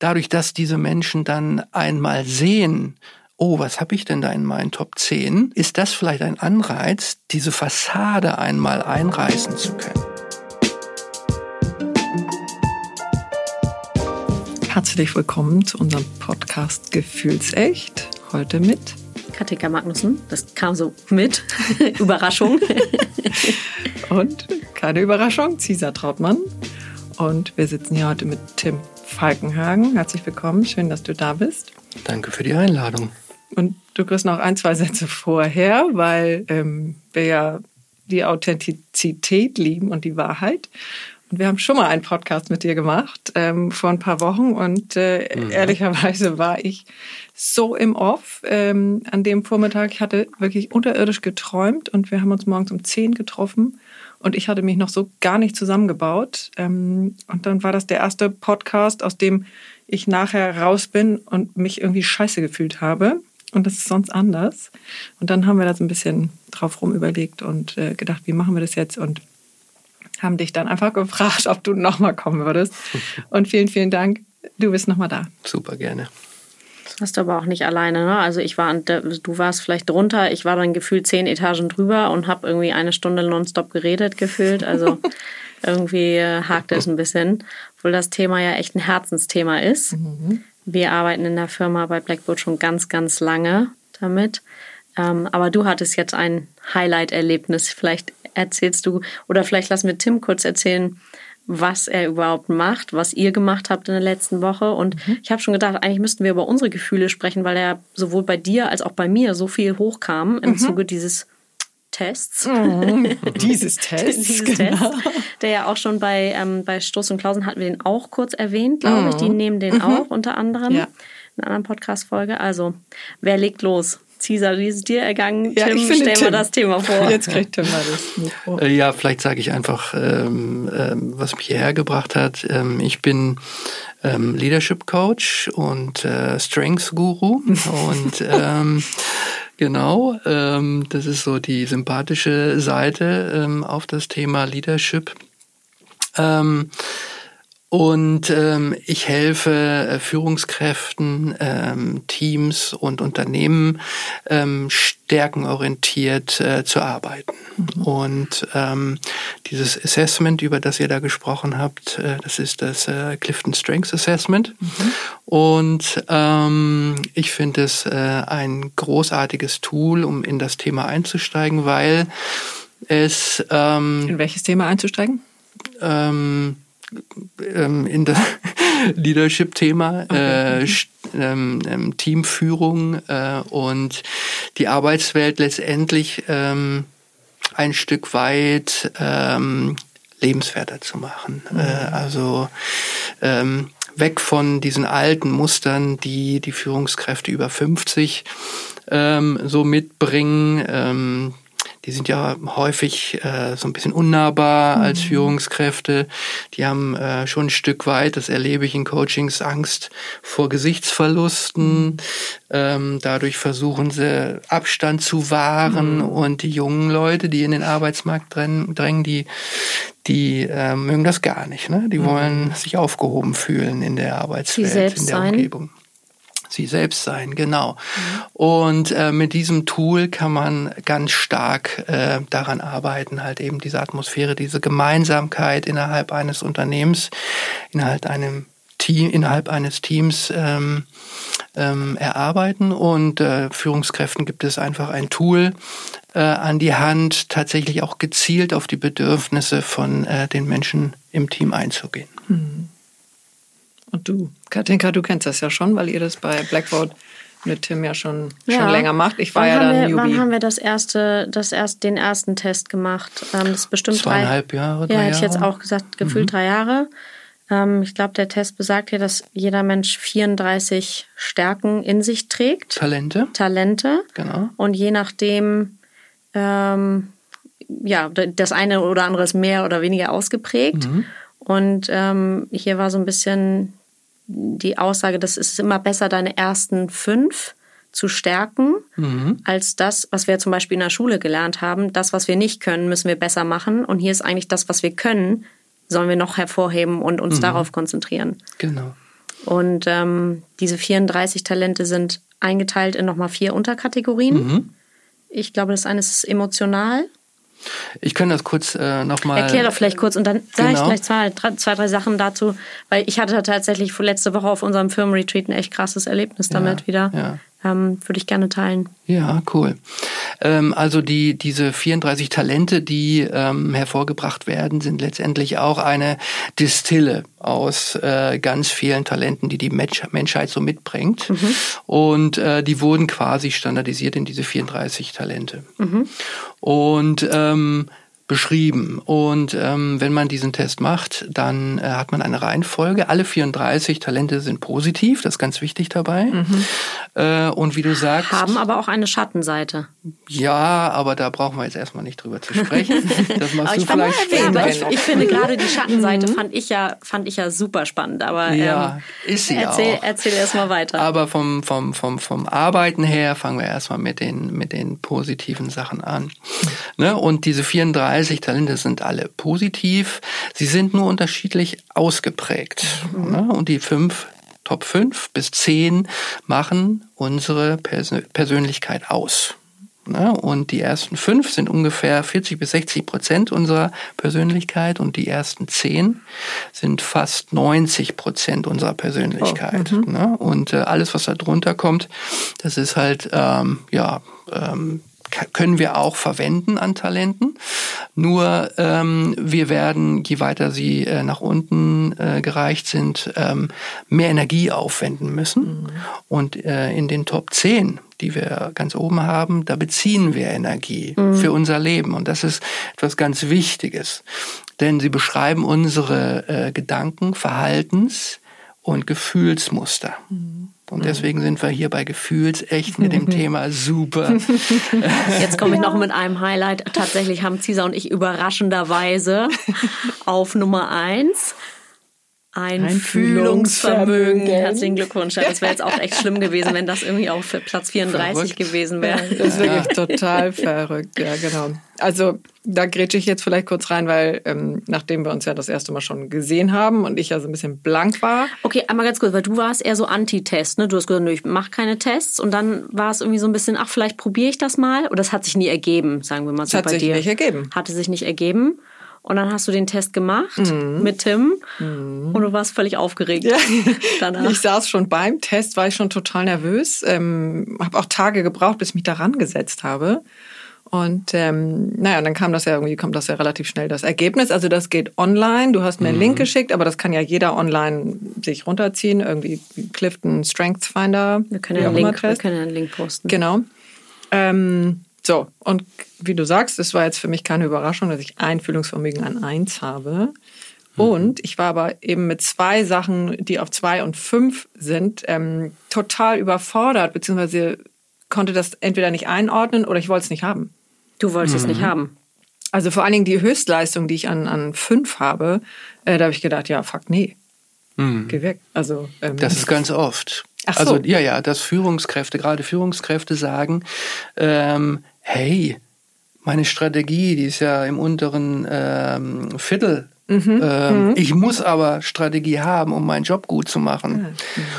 dadurch, dass diese Menschen dann einmal sehen, oh, was habe ich denn da in meinen Top 10, ist das vielleicht ein Anreiz, diese Fassade einmal einreißen zu können. Herzlich willkommen zu unserem Podcast Gefühlsecht. Heute mit Katika Magnussen. Das kam so mit. Überraschung. Und keine Überraschung, Cesar Trautmann. Und wir sitzen hier heute mit Tim Falkenhagen. Herzlich willkommen, schön, dass du da bist. Danke für die Einladung. Und du kriegst noch ein, zwei Sätze vorher, weil ähm, wir ja die Authentizität lieben und die Wahrheit. Und wir haben schon mal einen Podcast mit dir gemacht ähm, vor ein paar Wochen und äh, mhm. ehrlicherweise war ich so im Off ähm, an dem Vormittag. Ich hatte wirklich unterirdisch geträumt und wir haben uns morgens um zehn getroffen und ich hatte mich noch so gar nicht zusammengebaut. Ähm, und dann war das der erste Podcast, aus dem ich nachher raus bin und mich irgendwie scheiße gefühlt habe. Und das ist sonst anders. Und dann haben wir das ein bisschen drauf rum überlegt und äh, gedacht, wie machen wir das jetzt? Und haben dich dann einfach gefragt, ob du nochmal kommen würdest. Und vielen, vielen Dank. Du bist nochmal da. Super gerne. Hast du aber auch nicht alleine. Ne? Also ich war, du warst vielleicht drunter, ich war dann gefühlt zehn Etagen drüber und habe irgendwie eine Stunde nonstop geredet gefühlt. Also irgendwie äh, hakte es ein bisschen, obwohl das Thema ja echt ein Herzensthema ist. Mhm. Wir arbeiten in der Firma bei Blackboard schon ganz, ganz lange damit. Ähm, aber du hattest jetzt ein Highlight-Erlebnis. Vielleicht erzählst du, oder vielleicht lass mir Tim kurz erzählen, was er überhaupt macht, was ihr gemacht habt in der letzten Woche. Und mhm. ich habe schon gedacht, eigentlich müssten wir über unsere Gefühle sprechen, weil er sowohl bei dir als auch bei mir so viel hochkam im mhm. Zuge dieses Tests. Mhm. Dieses Tests. Dieses genau. Test, der ja auch schon bei, ähm, bei Stoß und Klausen hatten wir den auch kurz erwähnt, glaube ich. Die mhm. nehmen den mhm. auch unter anderem ja. in einer anderen Podcast-Folge. Also, wer legt los? Caesar, wie ist es dir ergangen? Ja, Tim, ich finde, stell Tim. mal das Thema vor. Jetzt kriegt Tim mal das Mikro. Äh, ja, vielleicht sage ich einfach, ähm, ähm, was mich hierher gebracht hat. Ähm, ich bin ähm, Leadership Coach und äh, Strengths Guru und ähm, Genau, ähm, das ist so die sympathische Seite ähm, auf das Thema Leadership. Ähm, und ähm, ich helfe äh, Führungskräften, ähm, Teams und Unternehmen ähm, stärkenorientiert äh, zu arbeiten. Mhm. Und ähm, dieses Assessment, über das ihr da gesprochen habt, äh, das ist das äh, Clifton Strengths Assessment. Mhm. Und ähm, ich finde es äh, ein großartiges Tool, um in das Thema einzusteigen, weil es... Ähm, in welches Thema einzusteigen? Ähm, ähm, in das Leadership-Thema, okay. äh, ähm, ähm, Teamführung äh, und die Arbeitswelt letztendlich ähm, ein Stück weit ähm, lebenswerter zu machen. Mhm. Äh, also ähm, weg von diesen alten Mustern, die die Führungskräfte über 50 ähm, so mitbringen. Ähm, die sind ja häufig äh, so ein bisschen unnahbar mhm. als Führungskräfte. Die haben äh, schon ein Stück weit, das erlebe ich in Coachings, Angst vor Gesichtsverlusten. Mhm. Ähm, dadurch versuchen sie Abstand zu wahren mhm. und die jungen Leute, die in den Arbeitsmarkt drängen, die die äh, mögen das gar nicht. Ne? Die mhm. wollen sich aufgehoben fühlen in der Arbeitswelt, in der sein. Umgebung sie selbst sein, genau. Mhm. Und äh, mit diesem Tool kann man ganz stark äh, daran arbeiten, halt eben diese Atmosphäre, diese Gemeinsamkeit innerhalb eines Unternehmens, innerhalb einem Team, innerhalb eines Teams ähm, ähm, erarbeiten. Und äh, Führungskräften gibt es einfach ein Tool äh, an die Hand, tatsächlich auch gezielt auf die Bedürfnisse von äh, den Menschen im Team einzugehen. Mhm. Und du, Katinka, du kennst das ja schon, weil ihr das bei Blackboard mit Tim ja schon, ja. schon länger macht. Ich war wann ja dann wir, Newbie. Wann haben wir das erste, das erst, den ersten Test gemacht? Ähm, das ist bestimmt Zweieinhalb drei, Jahre. Ja, hätte ich jetzt auch gesagt, gefühlt mhm. drei Jahre. Ähm, ich glaube, der Test besagt ja, dass jeder Mensch 34 Stärken in sich trägt. Talente. Talente. Genau. Und je nachdem, ähm, ja, das eine oder andere ist mehr oder weniger ausgeprägt. Mhm. Und ähm, hier war so ein bisschen die Aussage, dass es immer besser, deine ersten fünf zu stärken, mhm. als das, was wir zum Beispiel in der Schule gelernt haben. Das, was wir nicht können, müssen wir besser machen. Und hier ist eigentlich das, was wir können, sollen wir noch hervorheben und uns mhm. darauf konzentrieren. Genau. Und ähm, diese 34 Talente sind eingeteilt in nochmal vier Unterkategorien. Mhm. Ich glaube, das eine ist emotional. Ich kann das kurz äh, nochmal. Erklär doch vielleicht kurz und dann sage ich Genau. gleich zwei, drei, zwei, drei Sachen dazu, weil ich hatte tatsächlich letzte Woche auf unserem Firmenretreat ein echt krasses Erlebnis damit wieder. ja. Ähm, Würde ich gerne teilen. Ja, cool. Ähm, also die, diese 34 Talente, die ähm, hervorgebracht werden, sind letztendlich auch eine Distille aus äh, ganz vielen Talenten, die die Mensch Menschheit so mitbringt. Und äh, die wurden quasi standardisiert in diese 34 Talente. Und ähm, beschrieben. Und ähm, wenn man diesen Test macht, dann äh, hat man eine Reihenfolge. Alle 34 Talente sind positiv, das ist ganz wichtig dabei. Äh, und wie du sagst, Haben aber auch eine Schattenseite. ja, aber da brauchen wir jetzt erstmal nicht drüber zu sprechen. Das machst du vielleicht ja, später. aber ich, ich finde gerade die Schattenseite fand ich ja fand ich ja super spannend. Aber Ja, ähm, ist sie erzähl, auch. erzähl erst mal weiter. Aber vom, vom, vom, vom Arbeiten her fangen wir erstmal mit den, mit den positiven Sachen an. Ne? Und diese 34 Talente sind alle positiv. Sie sind nur unterschiedlich ausgeprägt. Ne? Und die fünf, Top 5 bis 10 machen unsere Persö Persönlichkeit aus. Ne? Und die ersten fünf sind ungefähr 40 bis 60 Prozent unserer Persönlichkeit und die ersten zehn sind fast 90 Prozent unserer Persönlichkeit. Ne? Und äh, alles, was da drunter kommt, das ist halt, ähm, ja, ähm, können wir auch verwenden an Talenten. Nur ähm, wir werden, je weiter sie äh, nach unten äh, gereicht sind, ähm, mehr Energie aufwenden müssen. Und äh, in den Top 10, die wir ganz oben haben, da beziehen wir Energie für unser Leben. Und das ist etwas ganz Wichtiges. Denn sie beschreiben unsere äh, Gedanken, Verhaltens und Gefühlsmuster. Und deswegen sind wir hier bei Gefühlsecht mit dem Thema super. Jetzt komme ich noch mit einem Highlight. Tatsächlich haben Cesar und ich überraschenderweise auf Nummer eins ein Fühlungsvermögen. Einfühlungsvermögen. Herzlichen Glückwunsch. Das wäre jetzt auch echt schlimm gewesen, wenn das irgendwie auch für Platz 34 Verrückt. gewesen wäre. Das ist wirklich total verrückt, ja, genau. Also da grätsche ich jetzt vielleicht kurz rein, weil ähm, nachdem wir uns ja das erste Mal schon gesehen haben und ich ja so ein bisschen blank war, Okay, einmal ganz kurz, weil du warst eher so Anti-Test, ne? Du hast gesagt, nö, ich mach keine Tests und dann war es irgendwie so ein bisschen, ach, vielleicht probiere ich das mal. Oder das hat sich nie ergeben, sagen wir mal so hat bei sich dir. nicht ergeben. Hatte sich nicht ergeben. Und dann hast du den Test gemacht Mhm. mit Tim und du warst völlig aufgeregt danach. ich saß schon beim Test, war ich schon total nervös, ähm, habe auch Tage gebraucht, bis ich mich daran gesetzt habe. Und ähm, naja, dann kam das ja irgendwie, kommt das ja relativ schnell das Ergebnis. Also das geht online. Du hast mir einen Link geschickt, aber das kann ja jeder online sich runterziehen. Irgendwie Clifton Strengths Finder. wir können ja einen Link, wir können ja einen Link posten. Genau. Ähm, so, und wie du sagst, es war jetzt für mich keine Überraschung, dass ich Einfühlungsvermögen an eins habe. Und ich war aber eben mit zwei Sachen, die auf zwei und fünf sind, ähm, total überfordert, beziehungsweise konnte das entweder nicht einordnen oder ich wollte es nicht haben. Du wolltest es Mhm. nicht haben. Also vor allen Dingen die Höchstleistung, die ich an, an fünf habe, äh, da habe ich gedacht, ja, fuck, nee, geh weg. Also, ähm, Das ist ganz oft. Ach so. Also ja, ja, dass Führungskräfte, gerade Führungskräfte sagen, ähm, hey, meine Strategie, die ist ja im unteren ähm, Viertel. Mhm. Ähm, Ich muss aber Strategie haben, um meinen Job gut zu machen.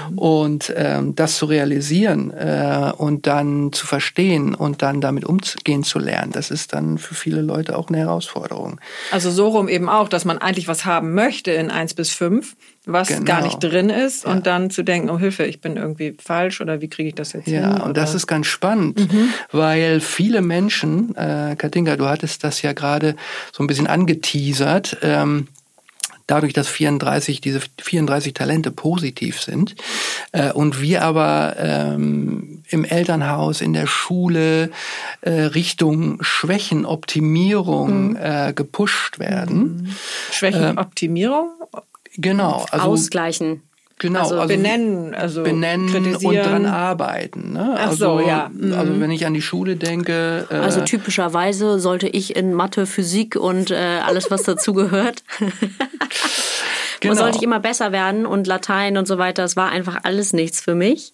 Mhm. Und ähm, das zu realisieren äh, und dann zu verstehen und dann damit umgehen zu lernen, das ist dann für viele Leute auch eine Herausforderung. Also so rum eben auch, dass man eigentlich was haben möchte in eins bis fünf, was Genau. gar nicht drin ist und dann zu denken, oh Hilfe, ich bin irgendwie falsch oder wie kriege ich das jetzt hin? Ja, und das ist ganz spannend, weil viele Menschen, äh, Katinka, du hattest das ja gerade so ein bisschen angeteasert, ähm, dadurch, dass 34, diese 34 Talente positiv sind äh, und wir aber ähm, im Elternhaus, in der Schule äh, Richtung Schwächenoptimierung äh, gepusht werden. Schwächenoptimierung, Genau, also Ausgleichen. genau, also benennen, also benennen und dran arbeiten. Ne? Ach so, also, ja. Mhm. Also wenn ich an die Schule denke, äh, Also typischerweise sollte ich in Mathe, Physik und äh, alles, was dazugehört, genau. sollte ich immer besser werden und Latein und so weiter. Das war einfach alles nichts für mich.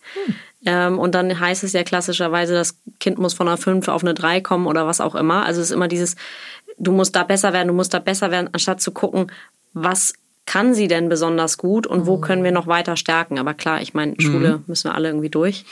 Ähm, und dann heißt es ja klassischerweise, das Kind muss von einer 5 auf eine 3 kommen oder was auch immer. Also es ist immer dieses, du musst da besser werden, du musst da besser werden, anstatt zu gucken, was kann sie denn besonders gut und wo können wir noch weiter stärken? Aber klar, ich meine, Schule müssen wir alle irgendwie durch.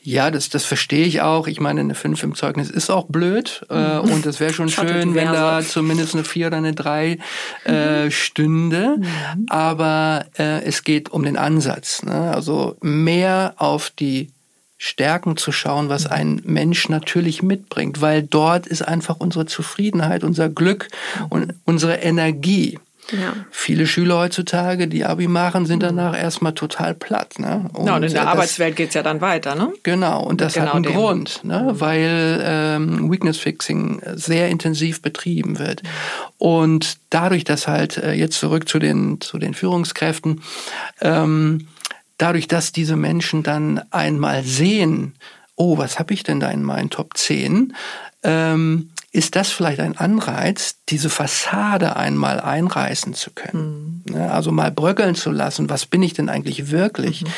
Ja, das, das verstehe ich auch. Ich meine, eine 5 im Zeugnis ist auch blöd. Äh, und es wäre schon schön, wenn da zumindest eine 4 oder eine 3 äh, stünde. Mhm. Aber äh, es geht um den Ansatz. Ne? Also mehr auf die Stärken zu schauen, was ein Mensch natürlich mitbringt, weil dort ist einfach unsere Zufriedenheit, unser Glück und unsere Energie. Ja. Viele Schüler heutzutage, die Abi machen, sind danach erstmal total platt. Ne? Und, ja, und in der das, Arbeitswelt geht's ja dann weiter. Ne? Genau, und das genau hat einen dem. Grund, ne? weil ähm, Weakness Fixing sehr intensiv betrieben wird. Und dadurch, dass halt äh, jetzt zurück zu den, zu den Führungskräften, ähm, dadurch, dass diese Menschen dann einmal sehen, oh, was habe ich denn da in meinen Top 10, ähm, ist das vielleicht ein Anreiz, diese Fassade einmal einreißen zu können. Mhm. Also mal bröckeln zu lassen, was bin ich denn eigentlich wirklich? Mhm.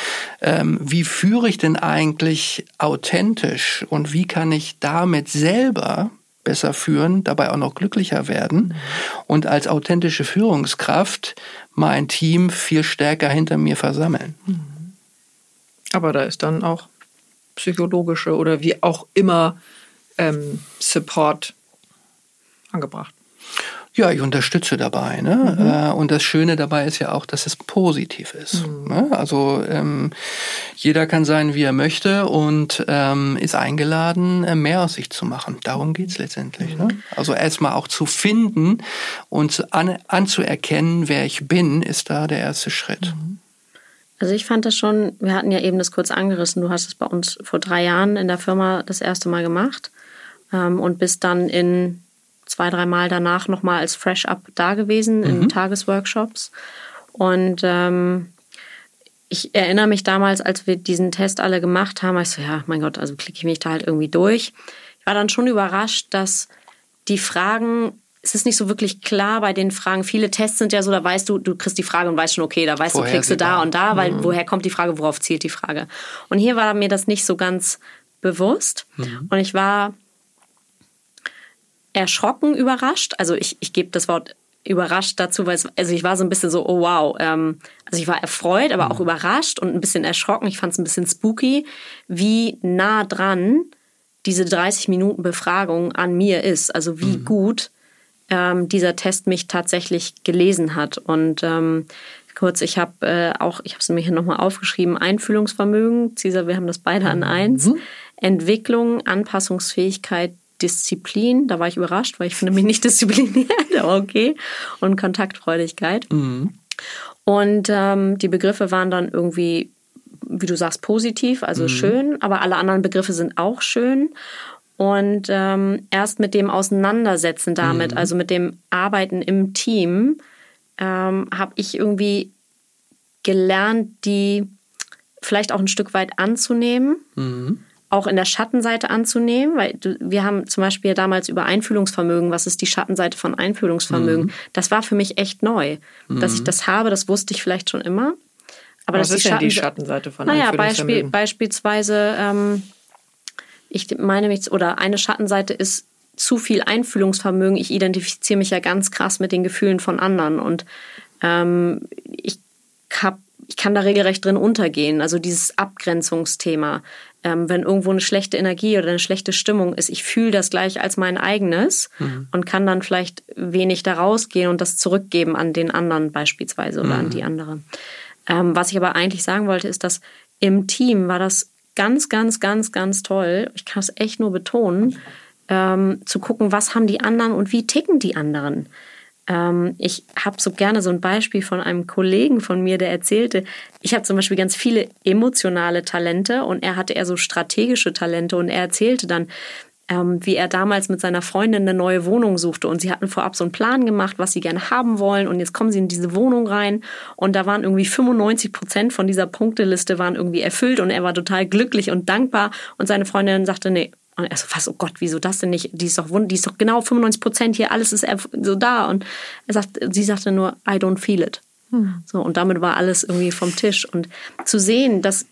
Ähm, wie führe ich denn eigentlich authentisch und wie kann ich damit selber besser führen, dabei auch noch glücklicher werden mhm. und als authentische Führungskraft mein Team viel stärker hinter mir versammeln. Mhm. Aber da ist dann auch psychologische oder wie auch immer ähm, Support angebracht. Ja, ich unterstütze dabei. Ne? Mhm. Äh, und das Schöne dabei ist ja auch, dass es positiv ist. Mhm. Ne? Also ähm, jeder kann sein, wie er möchte und ähm, ist eingeladen, äh, mehr aus sich zu machen. Darum geht's letztendlich. Ne? Mhm. Ne? Also erstmal auch zu finden und an, anzuerkennen, wer ich bin, ist da der erste Schritt. Mhm. Also ich fand das schon, wir hatten ja eben das kurz angerissen, du hast es bei uns vor drei Jahren in der Firma das erste Mal gemacht ähm, und bist dann in zwei, dreimal danach nochmal als Fresh Up da gewesen mhm. in Tagesworkshops. Und ähm, ich erinnere mich damals, als wir diesen Test alle gemacht haben, ich so, ja, mein Gott, also klicke ich mich da halt irgendwie durch. Ich war dann schon überrascht, dass die Fragen, es ist nicht so wirklich klar bei den Fragen. Viele Tests sind ja so, da weißt du, du kriegst die Frage und weißt schon, okay, da weißt du, klickst du da und da, weil mhm. woher kommt die Frage, worauf zielt die Frage? Und hier war mir das nicht so ganz bewusst. Mhm. Und ich war erschrocken überrascht. Also ich, ich gebe das Wort überrascht dazu, weil es, also ich war so ein bisschen so, oh wow. Ähm, also ich war erfreut, aber auch mhm. überrascht und ein bisschen erschrocken. Ich fand es ein bisschen spooky, wie nah dran diese 30 Minuten Befragung an mir ist. Also wie mhm. gut ähm, dieser Test mich tatsächlich gelesen hat. Und ähm, kurz, ich habe äh, auch, ich habe es mir hier nochmal aufgeschrieben, Einfühlungsvermögen, Cesar, wir haben das beide an eins, mhm. Entwicklung, Anpassungsfähigkeit, Disziplin, da war ich überrascht, weil ich finde mich nicht diszipliniert, aber okay. Und Kontaktfreudigkeit. Mhm. Und ähm, die Begriffe waren dann irgendwie, wie du sagst, positiv, also mhm. schön, aber alle anderen Begriffe sind auch schön. Und ähm, erst mit dem Auseinandersetzen damit, mhm. also mit dem Arbeiten im Team, ähm, habe ich irgendwie gelernt, die vielleicht auch ein Stück weit anzunehmen. Mhm auch in der Schattenseite anzunehmen, weil wir haben zum Beispiel damals über Einfühlungsvermögen, was ist die Schattenseite von Einfühlungsvermögen, mhm. das war für mich echt neu. Mhm. Dass ich das habe, das wusste ich vielleicht schon immer. Aber was ist die denn die Schattenseite von naja, Einfühlungsvermögen? Naja, Beispiel, beispielsweise, ähm, ich meine mich, oder eine Schattenseite ist zu viel Einfühlungsvermögen. Ich identifiziere mich ja ganz krass mit den Gefühlen von anderen und ähm, ich habe ich kann da regelrecht drin untergehen. Also dieses Abgrenzungsthema ähm, wenn irgendwo eine schlechte Energie oder eine schlechte Stimmung ist, ich fühle das gleich als mein eigenes mhm. und kann dann vielleicht wenig da rausgehen und das zurückgeben an den anderen beispielsweise oder mhm. an die andere. Ähm, was ich aber eigentlich sagen wollte, ist, dass im Team war das ganz, ganz, ganz, ganz toll. Ich kann es echt nur betonen, ähm, zu gucken, was haben die anderen und wie ticken die anderen. Ähm, ich habe so gerne so ein Beispiel von einem Kollegen von mir, der erzählte, ich habe zum Beispiel ganz viele emotionale Talente und er hatte eher so strategische Talente und er erzählte dann, ähm, wie er damals mit seiner Freundin eine neue Wohnung suchte und sie hatten vorab so einen Plan gemacht, was sie gerne haben wollen und jetzt kommen sie in diese Wohnung rein und da waren irgendwie 95 Prozent von dieser Punkteliste waren irgendwie erfüllt und er war total glücklich und dankbar und seine Freundin sagte, nee, und er so, was, oh Gott, wieso das denn nicht? Die ist doch, die ist doch genau 95 Prozent hier, alles ist so da. Und er sagt, sie sagte nur, I don't feel it. Hm. So, und damit war alles irgendwie vom Tisch. Und zu sehen, dass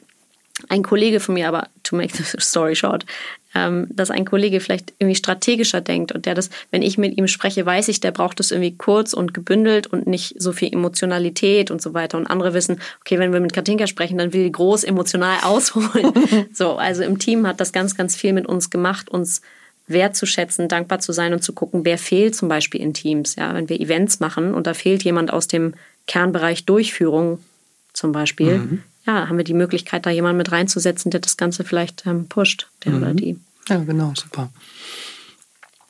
ein Kollege von mir, aber to make the story short, dass ein Kollege vielleicht irgendwie strategischer denkt und der das, wenn ich mit ihm spreche, weiß ich, der braucht das irgendwie kurz und gebündelt und nicht so viel Emotionalität und so weiter. Und andere wissen, okay, wenn wir mit Katinka sprechen, dann will die groß emotional ausholen. so, also im Team hat das ganz, ganz viel mit uns gemacht, uns wertzuschätzen, dankbar zu sein und zu gucken, wer fehlt zum Beispiel in Teams. Ja, wenn wir Events machen und da fehlt jemand aus dem Kernbereich Durchführung zum Beispiel, mhm ja, haben wir die Möglichkeit, da jemanden mit reinzusetzen, der das Ganze vielleicht ähm, pusht, der mhm. oder die. Ja, genau, super.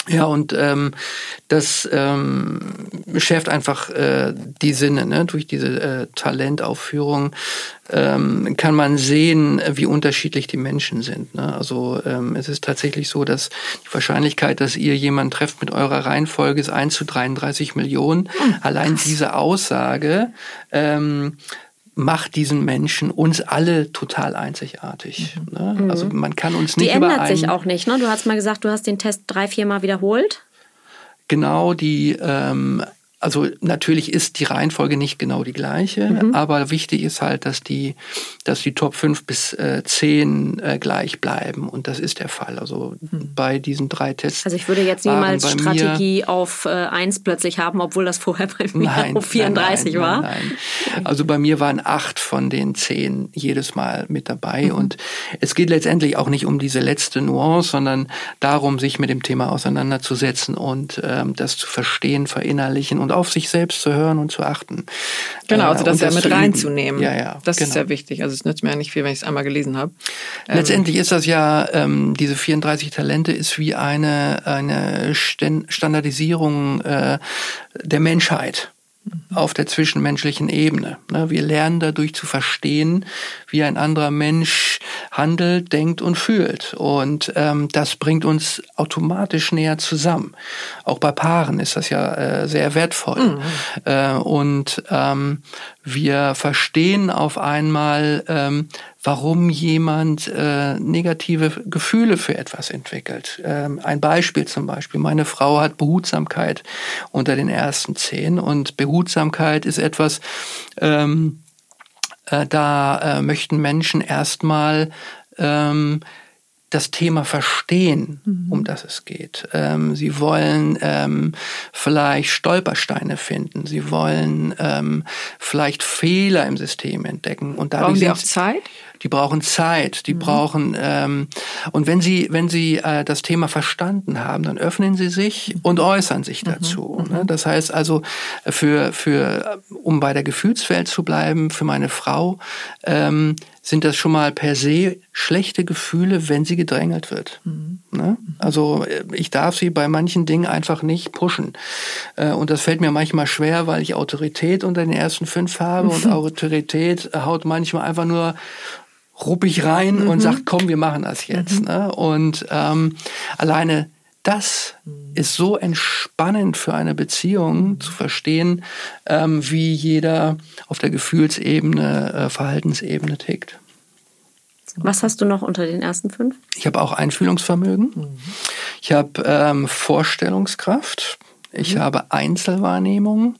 Ja, und ähm, das ähm, schärft einfach äh, die Sinne. Ne? Durch diese äh, Talentaufführung ähm, kann man sehen, wie unterschiedlich die Menschen sind. Ne? Also ähm, es ist tatsächlich so, dass die Wahrscheinlichkeit, dass ihr jemanden trefft mit eurer Reihenfolge ist 1 zu 33 Millionen. Oh, Allein diese Aussage ähm, macht diesen Menschen uns alle total einzigartig. Mhm. Ne? Mhm. Also man kann uns nicht Die ändert sich auch nicht. Ne? Du hast mal gesagt, du hast den Test drei, vier Mal wiederholt. Genau, die ähm, also natürlich ist die Reihenfolge nicht genau die gleiche, mhm. aber wichtig ist halt, dass die, dass die Top 5 bis äh, 10 äh, gleich bleiben. Und das ist der Fall. Also mhm. bei diesen drei Tests. Also ich würde jetzt niemals Strategie auf äh, 1 plötzlich haben, obwohl das vorher bei mir nein, auf 34 nein, nein, war. Nein, nein. Also bei mir waren acht von den zehn jedes Mal mit dabei. Mhm. Und es geht letztendlich auch nicht um diese letzte Nuance, sondern darum, sich mit dem Thema auseinanderzusetzen und ähm, das zu verstehen, verinnerlichen und und auf sich selbst zu hören und zu achten. Genau, also das, ja mit reinzunehmen. Ja, ja. Das genau. ist sehr wichtig. Also es nützt mir ja nicht viel, wenn ich es einmal gelesen habe. Ähm, Letztendlich ist das ja, ähm, diese 34 Talente ist wie eine, eine Standardisierung äh, der Menschheit auf der zwischenmenschlichen Ebene. Ne, wir lernen dadurch zu verstehen, wie ein anderer Mensch handelt, denkt und fühlt. Und ähm, das bringt uns automatisch näher zusammen. Auch bei Paaren ist das ja äh, sehr wertvoll. Mhm. Äh, und ähm, wir verstehen auf einmal, ähm, warum jemand äh, negative Gefühle für etwas entwickelt. Ähm, ein Beispiel zum Beispiel. Meine Frau hat Behutsamkeit unter den ersten zehn und Behutsamkeit ist etwas, ähm, äh, da äh, möchten Menschen erstmal ähm, das Thema verstehen, mhm. um das es geht. Ähm, sie wollen ähm, vielleicht Stolpersteine finden. Sie wollen ähm, vielleicht Fehler im System entdecken. Und dadurch Brauchen Sie auch Zeit? Die brauchen Zeit, die mhm. brauchen ähm, und wenn sie wenn sie äh, das Thema verstanden haben, dann öffnen sie sich und äußern sich mhm. dazu. Mhm. Ne? Das heißt also für für um bei der Gefühlswelt zu bleiben, für meine Frau ähm, sind das schon mal per se schlechte Gefühle, wenn sie gedrängelt wird. Mhm. Ne? Also äh, ich darf sie bei manchen Dingen einfach nicht pushen. Äh, und das fällt mir manchmal schwer, weil ich Autorität unter den ersten fünf habe und Autorität haut manchmal einfach nur ruppig rein mhm. und sagt, komm, wir machen das jetzt. Mhm. Ne? Und ähm, alleine das ist so entspannend für eine Beziehung zu verstehen, ähm, wie jeder auf der Gefühlsebene, äh, Verhaltensebene tickt. Was hast du noch unter den ersten fünf? Ich habe auch Einfühlungsvermögen. Mhm. Ich habe ähm, Vorstellungskraft. Ich mhm. habe Einzelwahrnehmung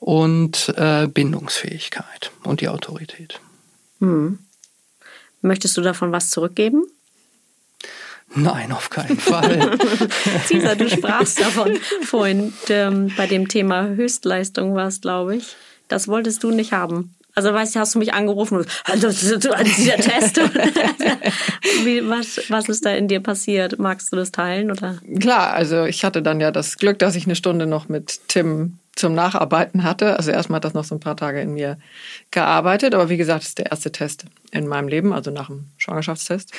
und äh, Bindungsfähigkeit und die Autorität. Mhm. Möchtest du davon was zurückgeben? Nein, auf keinen Fall. Cesar, du sprachst davon vorhin ähm, bei dem Thema Höchstleistung war es, glaube ich. Das wolltest du nicht haben. Also weißt du, hast du mich angerufen und also, dieser Test. Wie, was, was ist da in dir passiert? Magst du das teilen? Oder? Klar, also ich hatte dann ja das Glück, dass ich eine Stunde noch mit Tim zum Nacharbeiten hatte. Also erstmal hat das noch so ein paar Tage in mir gearbeitet. Aber wie gesagt, das ist der erste Test in meinem Leben, also nach dem Schwangerschaftstest,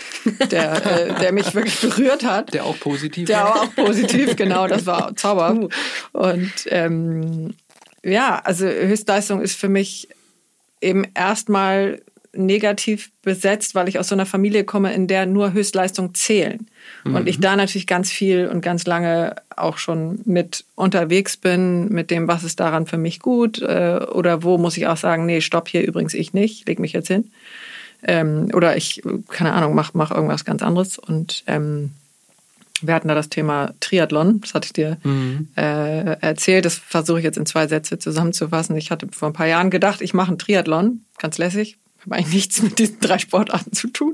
der, äh, der mich wirklich berührt hat. Der auch positiv Der war auch positiv, genau, das war zauberhaft. Uh. Und ähm, ja, also Höchstleistung ist für mich eben erstmal negativ besetzt, weil ich aus so einer Familie komme, in der nur Höchstleistung zählen. Mhm. Und ich da natürlich ganz viel und ganz lange auch schon mit unterwegs bin, mit dem, was ist daran für mich gut äh, oder wo muss ich auch sagen, nee, stopp hier übrigens ich nicht, leg mich jetzt hin. Ähm, oder ich, keine Ahnung, mach, mach irgendwas ganz anderes. Und ähm, wir hatten da das Thema Triathlon, das hatte ich dir mhm. äh, erzählt. Das versuche ich jetzt in zwei Sätze zusammenzufassen. Ich hatte vor ein paar Jahren gedacht, ich mache einen Triathlon, ganz lässig, habe eigentlich nichts mit diesen drei Sportarten zu tun.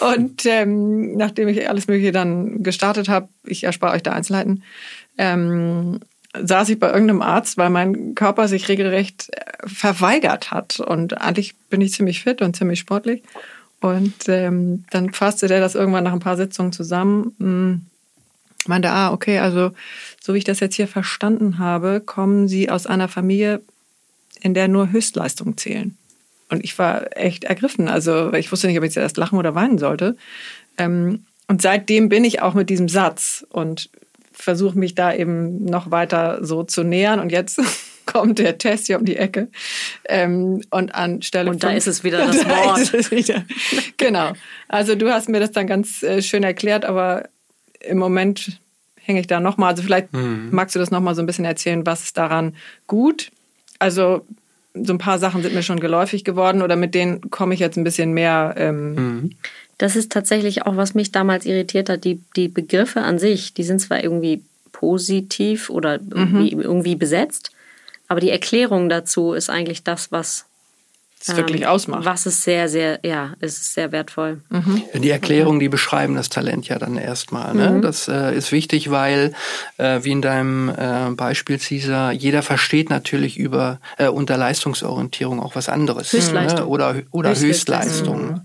Und ähm, nachdem ich alles Mögliche dann gestartet habe, ich erspare euch da Einzelheiten, ähm, saß ich bei irgendeinem Arzt, weil mein Körper sich regelrecht äh, verweigert hat. Und eigentlich bin ich ziemlich fit und ziemlich sportlich. Und ähm, dann fasste der das irgendwann nach ein paar Sitzungen zusammen. Hm, meinte, ah, okay, also so wie ich das jetzt hier verstanden habe, kommen Sie aus einer Familie, in der nur Höchstleistungen zählen. Und ich war echt ergriffen. Also ich wusste nicht, ob ich jetzt erst lachen oder weinen sollte. Ähm, und seitdem bin ich auch mit diesem Satz und versuche mich da eben noch weiter so zu nähern. Und jetzt kommt der Test hier um die Ecke. Ähm, und anstelle Und da fünf, ist es wieder das Wort. Da ist es wieder. genau. Also du hast mir das dann ganz äh, schön erklärt, aber im Moment hänge ich da nochmal. Also vielleicht mhm. magst du das nochmal so ein bisschen erzählen, was ist daran gut? Also so ein paar Sachen sind mir schon geläufig geworden oder mit denen komme ich jetzt ein bisschen mehr. Ähm mhm. Das ist tatsächlich auch, was mich damals irritiert hat. Die, die Begriffe an sich, die sind zwar irgendwie positiv oder irgendwie, mhm. irgendwie besetzt, aber die Erklärung dazu ist eigentlich das, was wirklich ähm, ausmacht. Was ist sehr, sehr, ja, ist sehr wertvoll. Mhm. Die Erklärungen, die beschreiben das Talent ja dann erstmal. Ne? Mhm. Das äh, ist wichtig, weil, äh, wie in deinem äh, Beispiel, Caesar, jeder versteht natürlich über äh, unter Leistungsorientierung auch was anderes. Höchstleistung. Ne? Oder, oder Höchstleistung. Mhm.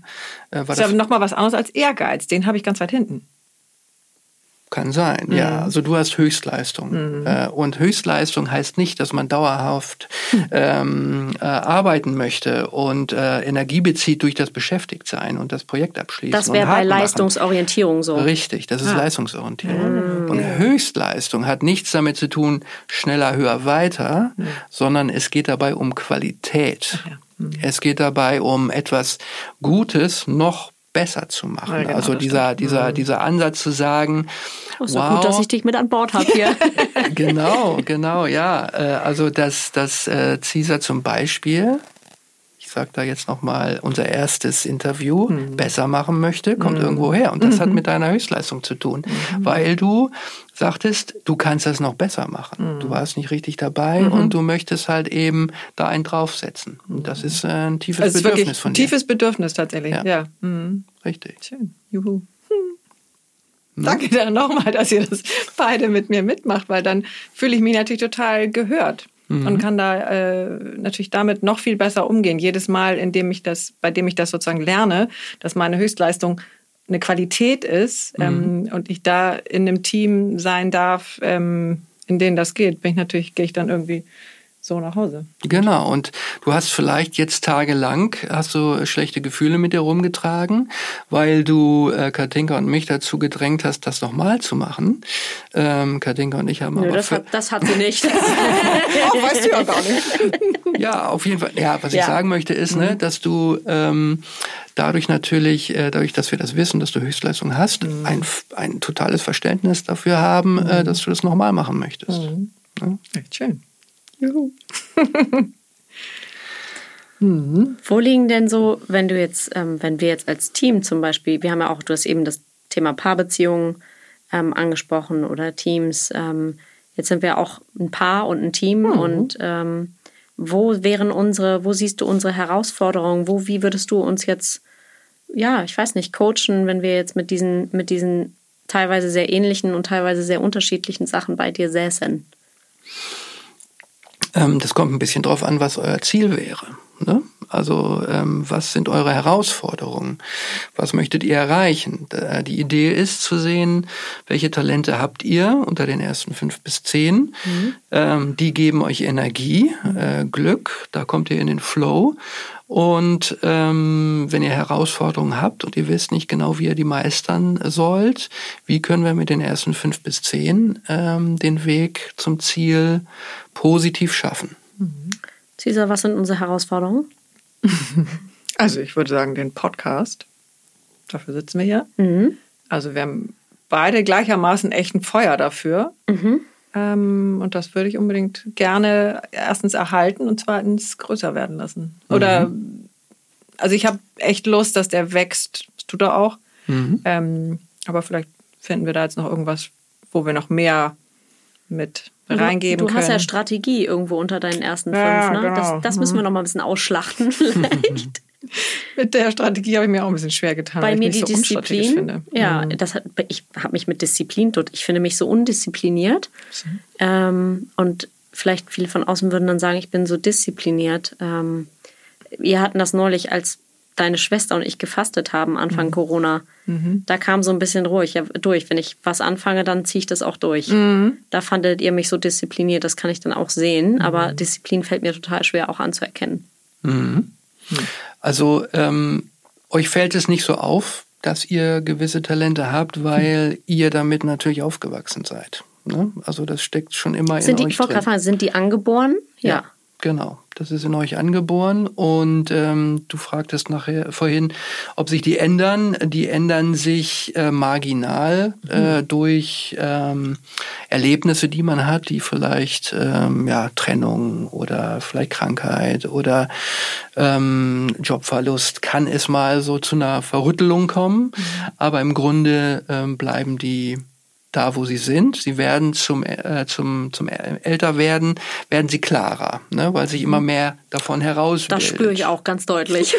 Äh, das ist aber nochmal was anderes als Ehrgeiz. Den habe ich ganz weit hinten. Kann sein, mhm. ja. Also du hast Höchstleistung. Mhm. Äh, und Höchstleistung heißt nicht, dass man dauerhaft mhm. ähm, äh, arbeiten möchte und äh, Energie bezieht durch das Beschäftigtsein und das Projekt abschließen. Das wäre bei Leistungsorientierung so. Richtig, das ist ah. Leistungsorientierung. Mhm. Und Höchstleistung hat nichts damit zu tun, schneller, höher, weiter, sondern es geht dabei um Qualität. Ja. Mhm. Es geht dabei um etwas Gutes noch besser zu machen. Ja, genau, also dieser, stimmt. dieser, mhm. dieser Ansatz zu sagen, oh, so wow, gut, dass ich dich mit an Bord habe hier. genau, genau, ja. Äh, also dass, dass äh, Caesar zum Beispiel sage da jetzt nochmal, unser erstes Interview mhm. besser machen möchte, kommt mhm. irgendwo her. Und das mhm. hat mit deiner Höchstleistung zu tun, mhm. weil du sagtest, du kannst das noch besser machen. Mhm. Du warst nicht richtig dabei mhm. und du möchtest halt eben da einen draufsetzen. Und das ist äh, ein tiefes also Bedürfnis von dir. Ein tiefes Bedürfnis tatsächlich, ja. ja. Richtig. Schön. Juhu. Hm. Danke dann nochmal, dass ihr das beide mit mir mitmacht, weil dann fühle ich mich natürlich total gehört mhm. und kann da äh, natürlich damit noch viel besser umgehen. Jedes Mal, in dem ich das, bei dem ich das sozusagen lerne, dass meine Höchstleistung eine Qualität ist mhm. ähm, und ich da in einem Team sein darf, ähm, in dem das geht, bin ich natürlich, gehe ich dann irgendwie so nach Hause. Genau, und du hast vielleicht jetzt tagelang, hast du schlechte Gefühle mit dir rumgetragen, weil du äh, Katinka und mich dazu gedrängt hast, das nochmal zu machen. Ähm, Katinka und ich haben Nö, aber... Das hat, das hat sie nicht. oh, weißt du ja gar nicht. ja, auf jeden Fall. Ja, was ja. ich sagen möchte ist, ne, mhm. ne, dass du... Ähm, dadurch natürlich, äh, dadurch, dass wir das wissen, dass du Höchstleistung hast, mhm. ein, ein totales Verständnis dafür haben, äh, mhm. äh, dass du das nochmal machen möchtest. Mhm. Ja? Echt schön. Juhu. mhm. Wo liegen denn so, wenn du jetzt, ähm, wenn wir jetzt als Team zum Beispiel, wir haben ja auch, du hast eben das Thema Paarbeziehungen ähm, angesprochen oder Teams. Ähm, jetzt sind wir auch ein Paar und ein Team mhm. und ähm, wo wären unsere, wo siehst du unsere Herausforderungen? Wo, wie würdest du uns jetzt, ja, ich weiß nicht, coachen, wenn wir jetzt mit diesen, mit diesen teilweise sehr ähnlichen und teilweise sehr unterschiedlichen Sachen bei dir säßen? Ähm, das kommt ein bisschen drauf an, was euer Ziel wäre. Ne? Also ähm, was sind eure Herausforderungen? Was möchtet ihr erreichen? Die Idee ist zu sehen, welche Talente habt ihr unter den ersten fünf bis zehn. Mhm. Ähm, die geben euch Energie, äh, Glück, da kommt ihr in den Flow. Und ähm, wenn ihr Herausforderungen habt und ihr wisst nicht genau, wie ihr die meistern sollt, wie können wir mit den ersten fünf bis zehn ähm, den Weg zum Ziel positiv schaffen? Mhm. Cesar, was sind unsere Herausforderungen? Also ich würde sagen, den Podcast. Dafür sitzen wir hier. Mhm. Also wir haben beide gleichermaßen echt ein Feuer dafür. Mhm. Ähm, und das würde ich unbedingt gerne erstens erhalten und zweitens größer werden lassen. Oder, mhm. also ich habe echt Lust, dass der wächst. Das tut er auch. Mhm. Ähm, aber vielleicht finden wir da jetzt noch irgendwas, wo wir noch mehr mit reingeben du, du können. Du hast ja Strategie irgendwo unter deinen ersten ja, fünf. Ne? Genau. Das, das, müssen wir mhm. noch mal ein bisschen ausschlachten vielleicht. mit der Strategie habe ich mir auch ein bisschen schwer getan. Bei mir die so Disziplin. Finde. Ja, mhm. das hat, ich habe mich mit Disziplin tot. Ich finde mich so undiszipliniert. Mhm. Ähm, und vielleicht viele von außen würden dann sagen, ich bin so diszipliniert. Ähm, wir hatten das neulich, als deine Schwester und ich gefastet haben Anfang mhm. Corona. Mhm. Da kam so ein bisschen ruhig ja, durch. Wenn ich was anfange, dann ziehe ich das auch durch. Mhm. Da fandet ihr mich so diszipliniert, das kann ich dann auch sehen. Aber mhm. Disziplin fällt mir total schwer auch anzuerkennen. Mhm. Also ähm, euch fällt es nicht so auf, dass ihr gewisse Talente habt, weil ihr damit natürlich aufgewachsen seid. Ne? Also das steckt schon immer sind in die, euch drin. Fragen, sind die angeboren? ja. ja. Genau, das ist in euch angeboren und ähm, du fragtest nachher vorhin, ob sich die ändern. Die ändern sich äh, marginal äh, mhm. durch ähm, Erlebnisse, die man hat, die vielleicht ähm, ja Trennung oder vielleicht Krankheit oder ähm, Jobverlust kann es mal so zu einer Verrüttelung kommen, mhm. aber im Grunde ähm, bleiben die da, wo sie sind. Sie werden zum, äh, zum, zum Älterwerden, werden sie klarer, ne? weil sich immer mehr davon heraus. Das spüre ich auch ganz deutlich.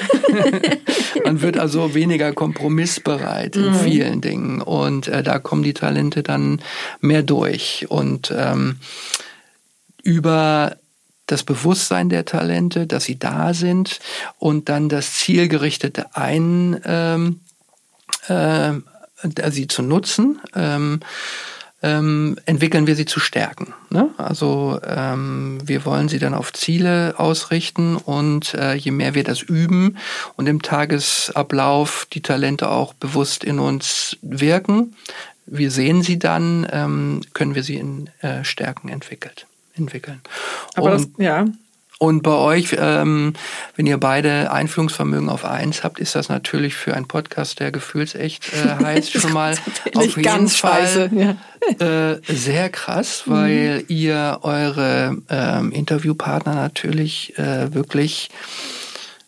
Man wird also weniger kompromissbereit in mhm. vielen Dingen und äh, da kommen die Talente dann mehr durch. Und ähm, über das Bewusstsein der Talente, dass sie da sind und dann das zielgerichtete Ein, ähm, äh, sie zu nutzen, ähm, ähm, entwickeln wir sie zu stärken. Ne? Also ähm, wir wollen sie dann auf Ziele ausrichten und äh, je mehr wir das üben und im Tagesablauf die Talente auch bewusst in uns wirken, wir sehen sie dann, ähm, können wir sie in äh, Stärken entwickelt, entwickeln. Aber und, das, ja. Und bei euch, ähm, wenn ihr beide Einfühlungsvermögen auf eins habt, ist das natürlich für einen Podcast, der gefühlsecht äh, heißt, schon mal auf jeden Fall ja. äh, sehr krass, weil mhm. ihr eure ähm, Interviewpartner natürlich äh, wirklich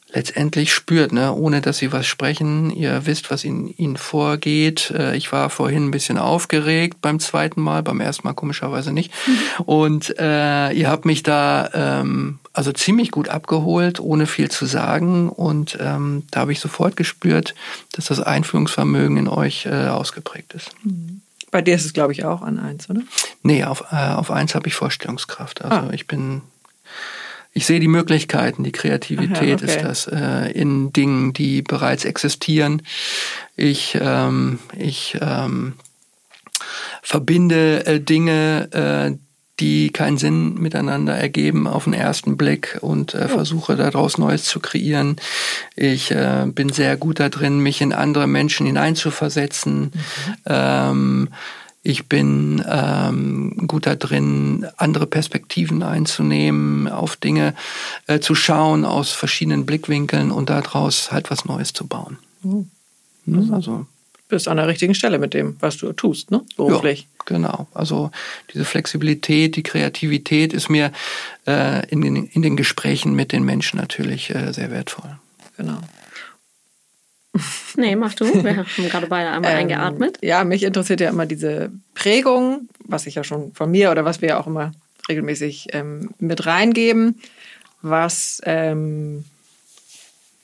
letztendlich spürt, ne? ohne dass sie was sprechen. Ihr wisst, was in ihnen vorgeht. Äh, ich war vorhin ein bisschen aufgeregt beim zweiten Mal, beim ersten Mal komischerweise nicht. Mhm. Und äh, ihr habt mich da ähm, also ziemlich gut abgeholt, ohne viel zu sagen. Und ähm, da habe ich sofort gespürt, dass das Einführungsvermögen in euch äh, ausgeprägt ist. Mhm. Bei dir ist es, glaube ich, auch an eins, oder? Nee, auf, äh, auf eins habe ich Vorstellungskraft. Also ah. ich bin ich sehe die Möglichkeiten, die Kreativität Aha, okay. ist das äh, in Dingen, die bereits existieren. Ich, ähm, ich ähm, verbinde äh, Dinge, äh, die keinen Sinn miteinander ergeben auf den ersten Blick und äh, versuche daraus Neues zu kreieren. Ich äh, bin sehr gut da drin, mich in andere Menschen hineinzuversetzen. Mhm. Ähm, ich bin ähm, gut da drin, andere Perspektiven einzunehmen, auf Dinge äh, zu schauen aus verschiedenen Blickwinkeln und daraus halt was Neues zu bauen. Mhm. Also bist an der richtigen Stelle mit dem, was du tust, ne? Beruflich. Ja, genau. Also diese Flexibilität, die Kreativität ist mir äh, in, den, in den Gesprächen mit den Menschen natürlich äh, sehr wertvoll. Genau. Nee, mach du. Wir haben gerade beide einmal ähm, eingeatmet. Ja, mich interessiert ja immer diese Prägung, was ich ja schon von mir oder was wir ja auch immer regelmäßig ähm, mit reingeben, was, ähm,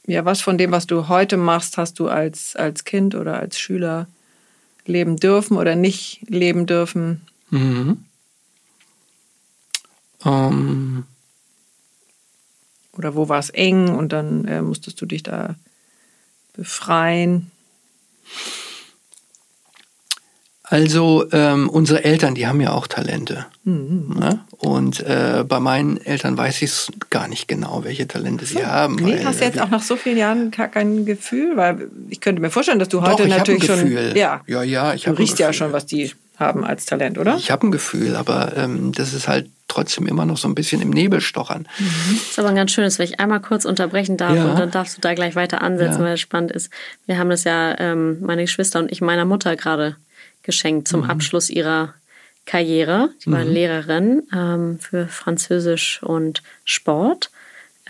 ja, was von dem, was du heute machst, hast du als, als Kind oder als Schüler leben dürfen oder nicht leben dürfen? Mhm. Um. Ähm. Oder wo war es eng und dann äh, musstest du dich da befreien? Also ähm, unsere Eltern, die haben ja auch Talente. Mhm. Ne? Und äh, bei meinen Eltern weiß ich es gar nicht genau, welche Talente sie haben. Nee, weil, hast du jetzt auch nach so vielen Jahren gar kein Gefühl? Weil ich könnte mir vorstellen, dass du Doch, heute natürlich schon. Ja, ja, ja ich Du riechst ja schon, was die haben als Talent, oder? Ich habe ein Gefühl, aber ähm, das ist halt trotzdem immer noch so ein bisschen im Nebel stochern. Mhm. Das ist aber ein ganz schönes, wenn ich einmal kurz unterbrechen darf ja. und dann darfst du da gleich weiter ansetzen, ja. weil es spannend ist. Wir haben das ja, ähm, meine Geschwister und ich, meiner Mutter gerade geschenkt zum mhm. Abschluss ihrer Karriere. Sie war mhm. Lehrerin ähm, für Französisch und Sport.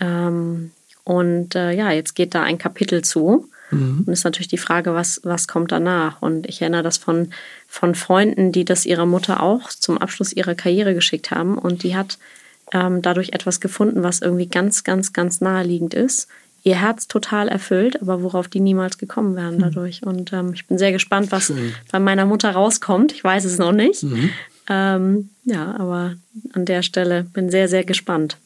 Ähm, und äh, ja, jetzt geht da ein Kapitel zu. Mhm. Und ist natürlich die Frage, was, was kommt danach? Und ich erinnere das von, von Freunden, die das ihrer Mutter auch zum Abschluss ihrer Karriere geschickt haben. Und die hat ähm, dadurch etwas gefunden, was irgendwie ganz, ganz, ganz naheliegend ist. ihr Herz total erfüllt, aber worauf die niemals gekommen wären dadurch. Mhm. Und ähm, ich bin sehr gespannt, was Schön. bei meiner Mutter rauskommt. Ich weiß es noch nicht. Mhm. Ähm, ja, aber an der Stelle bin sehr, sehr gespannt,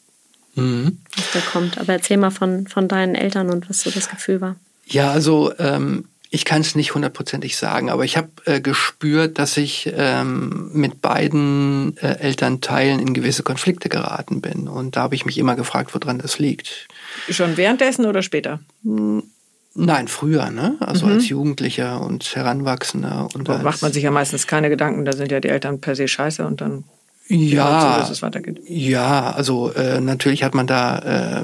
mhm. was da kommt. Aber erzähl mal von, von deinen Eltern und was so das Gefühl war. Ja, also ähm, ich kann es nicht hundertprozentig sagen, aber ich habe äh, gespürt, dass ich ähm, mit beiden äh, Elternteilen in gewisse Konflikte geraten bin. Und da habe ich mich immer gefragt, woran das liegt. Schon währenddessen oder später? Hm, nein, früher, ne? Also mhm. als Jugendlicher und Heranwachsender. Und da macht man sich ja meistens keine Gedanken, da sind ja die Eltern per se scheiße und dann ja, so, ja, also äh, natürlich hat man da äh,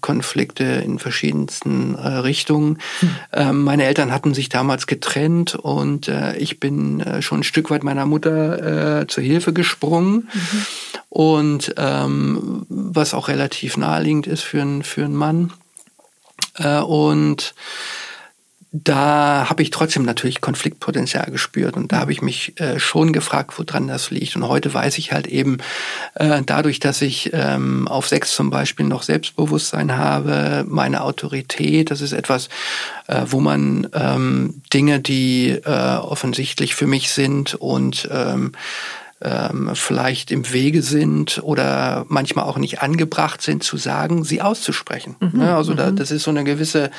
Konflikte in verschiedensten äh, Richtungen. Hm. Ähm, meine Eltern hatten sich damals getrennt und äh, ich bin äh, schon ein Stück weit meiner Mutter äh, zur Hilfe gesprungen. Mhm. Und ähm, was auch relativ naheliegend ist für, ein, für einen Mann. Äh, und da habe ich trotzdem natürlich Konfliktpotenzial gespürt und da habe ich mich äh, schon gefragt, woran das liegt. Und heute weiß ich halt eben, äh, dadurch, dass ich ähm, auf sechs zum Beispiel noch Selbstbewusstsein habe, meine Autorität, das ist etwas, äh, wo man ähm, Dinge, die äh, offensichtlich für mich sind und ähm, ähm, vielleicht im Wege sind oder manchmal auch nicht angebracht sind, zu sagen, sie auszusprechen. Mhm, ja, also da, mhm. das ist so eine gewisse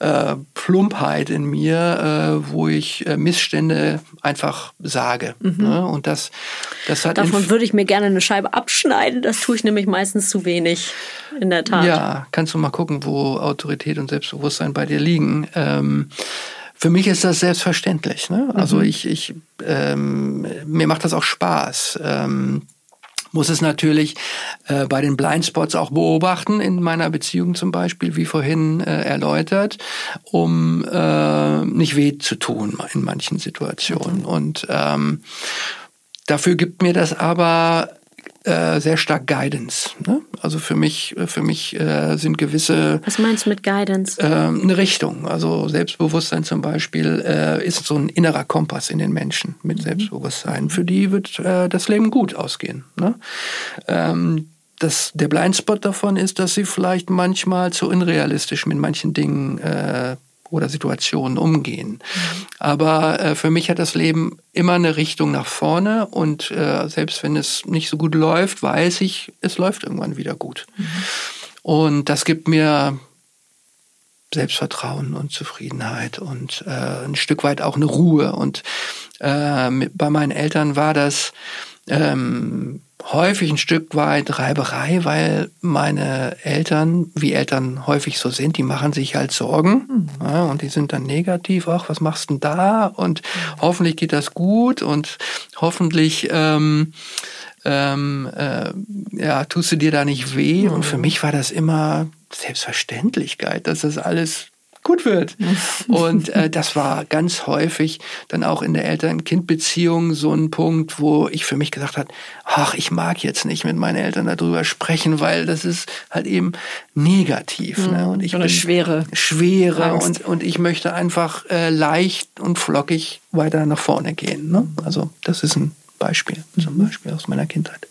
äh, Plumpheit in mir, äh, wo ich äh, Missstände einfach sage. Mhm. Ne? Und das, das hat Davon würde ich mir gerne eine Scheibe abschneiden. Das tue ich nämlich meistens zu wenig, in der Tat. Ja, kannst du mal gucken, wo Autorität und Selbstbewusstsein bei dir liegen. Ähm, für mich ist das selbstverständlich. Ne? Also mhm. ich, ich ähm, mir macht das auch Spaß. Ähm, muss es natürlich äh, bei den Blindspots auch beobachten, in meiner Beziehung zum Beispiel, wie vorhin äh, erläutert, um äh, nicht weh zu tun in manchen Situationen. Und ähm, dafür gibt mir das aber äh, sehr stark Guidance. Ne? Also für mich, für mich äh, sind gewisse. Was meinst du mit Guidance? Äh, eine Richtung. Also Selbstbewusstsein zum Beispiel äh, ist so ein innerer Kompass in den Menschen mit mhm. Selbstbewusstsein. Für die wird äh, das Leben gut ausgehen. Ne? Ähm, das, der Blindspot davon ist, dass sie vielleicht manchmal zu unrealistisch mit manchen Dingen äh, oder Situationen umgehen. Aber äh, für mich hat das Leben immer eine Richtung nach vorne und äh, selbst wenn es nicht so gut läuft, weiß ich, es läuft irgendwann wieder gut. Mhm. Und das gibt mir Selbstvertrauen und Zufriedenheit und äh, ein Stück weit auch eine Ruhe. Und äh, bei meinen Eltern war das ähm, häufig ein Stück weit Reiberei, weil meine Eltern, wie Eltern häufig so sind, die machen sich halt Sorgen mhm. ja, und die sind dann negativ, ach, was machst du denn da? Und hoffentlich geht das gut und hoffentlich ähm, ähm, äh, ja, tust du dir da nicht weh. Mhm. Und für mich war das immer Selbstverständlichkeit, dass das alles gut wird. Und äh, das war ganz häufig dann auch in der Eltern-Kind-Beziehung so ein Punkt, wo ich für mich gesagt habe, ach, ich mag jetzt nicht mit meinen Eltern darüber sprechen, weil das ist halt eben negativ. Mhm. Ne? Und ich Oder schwere. Schwere und, und ich möchte einfach äh, leicht und flockig weiter nach vorne gehen. Ne? Also das ist ein Beispiel, zum mhm. Beispiel aus meiner Kindheit.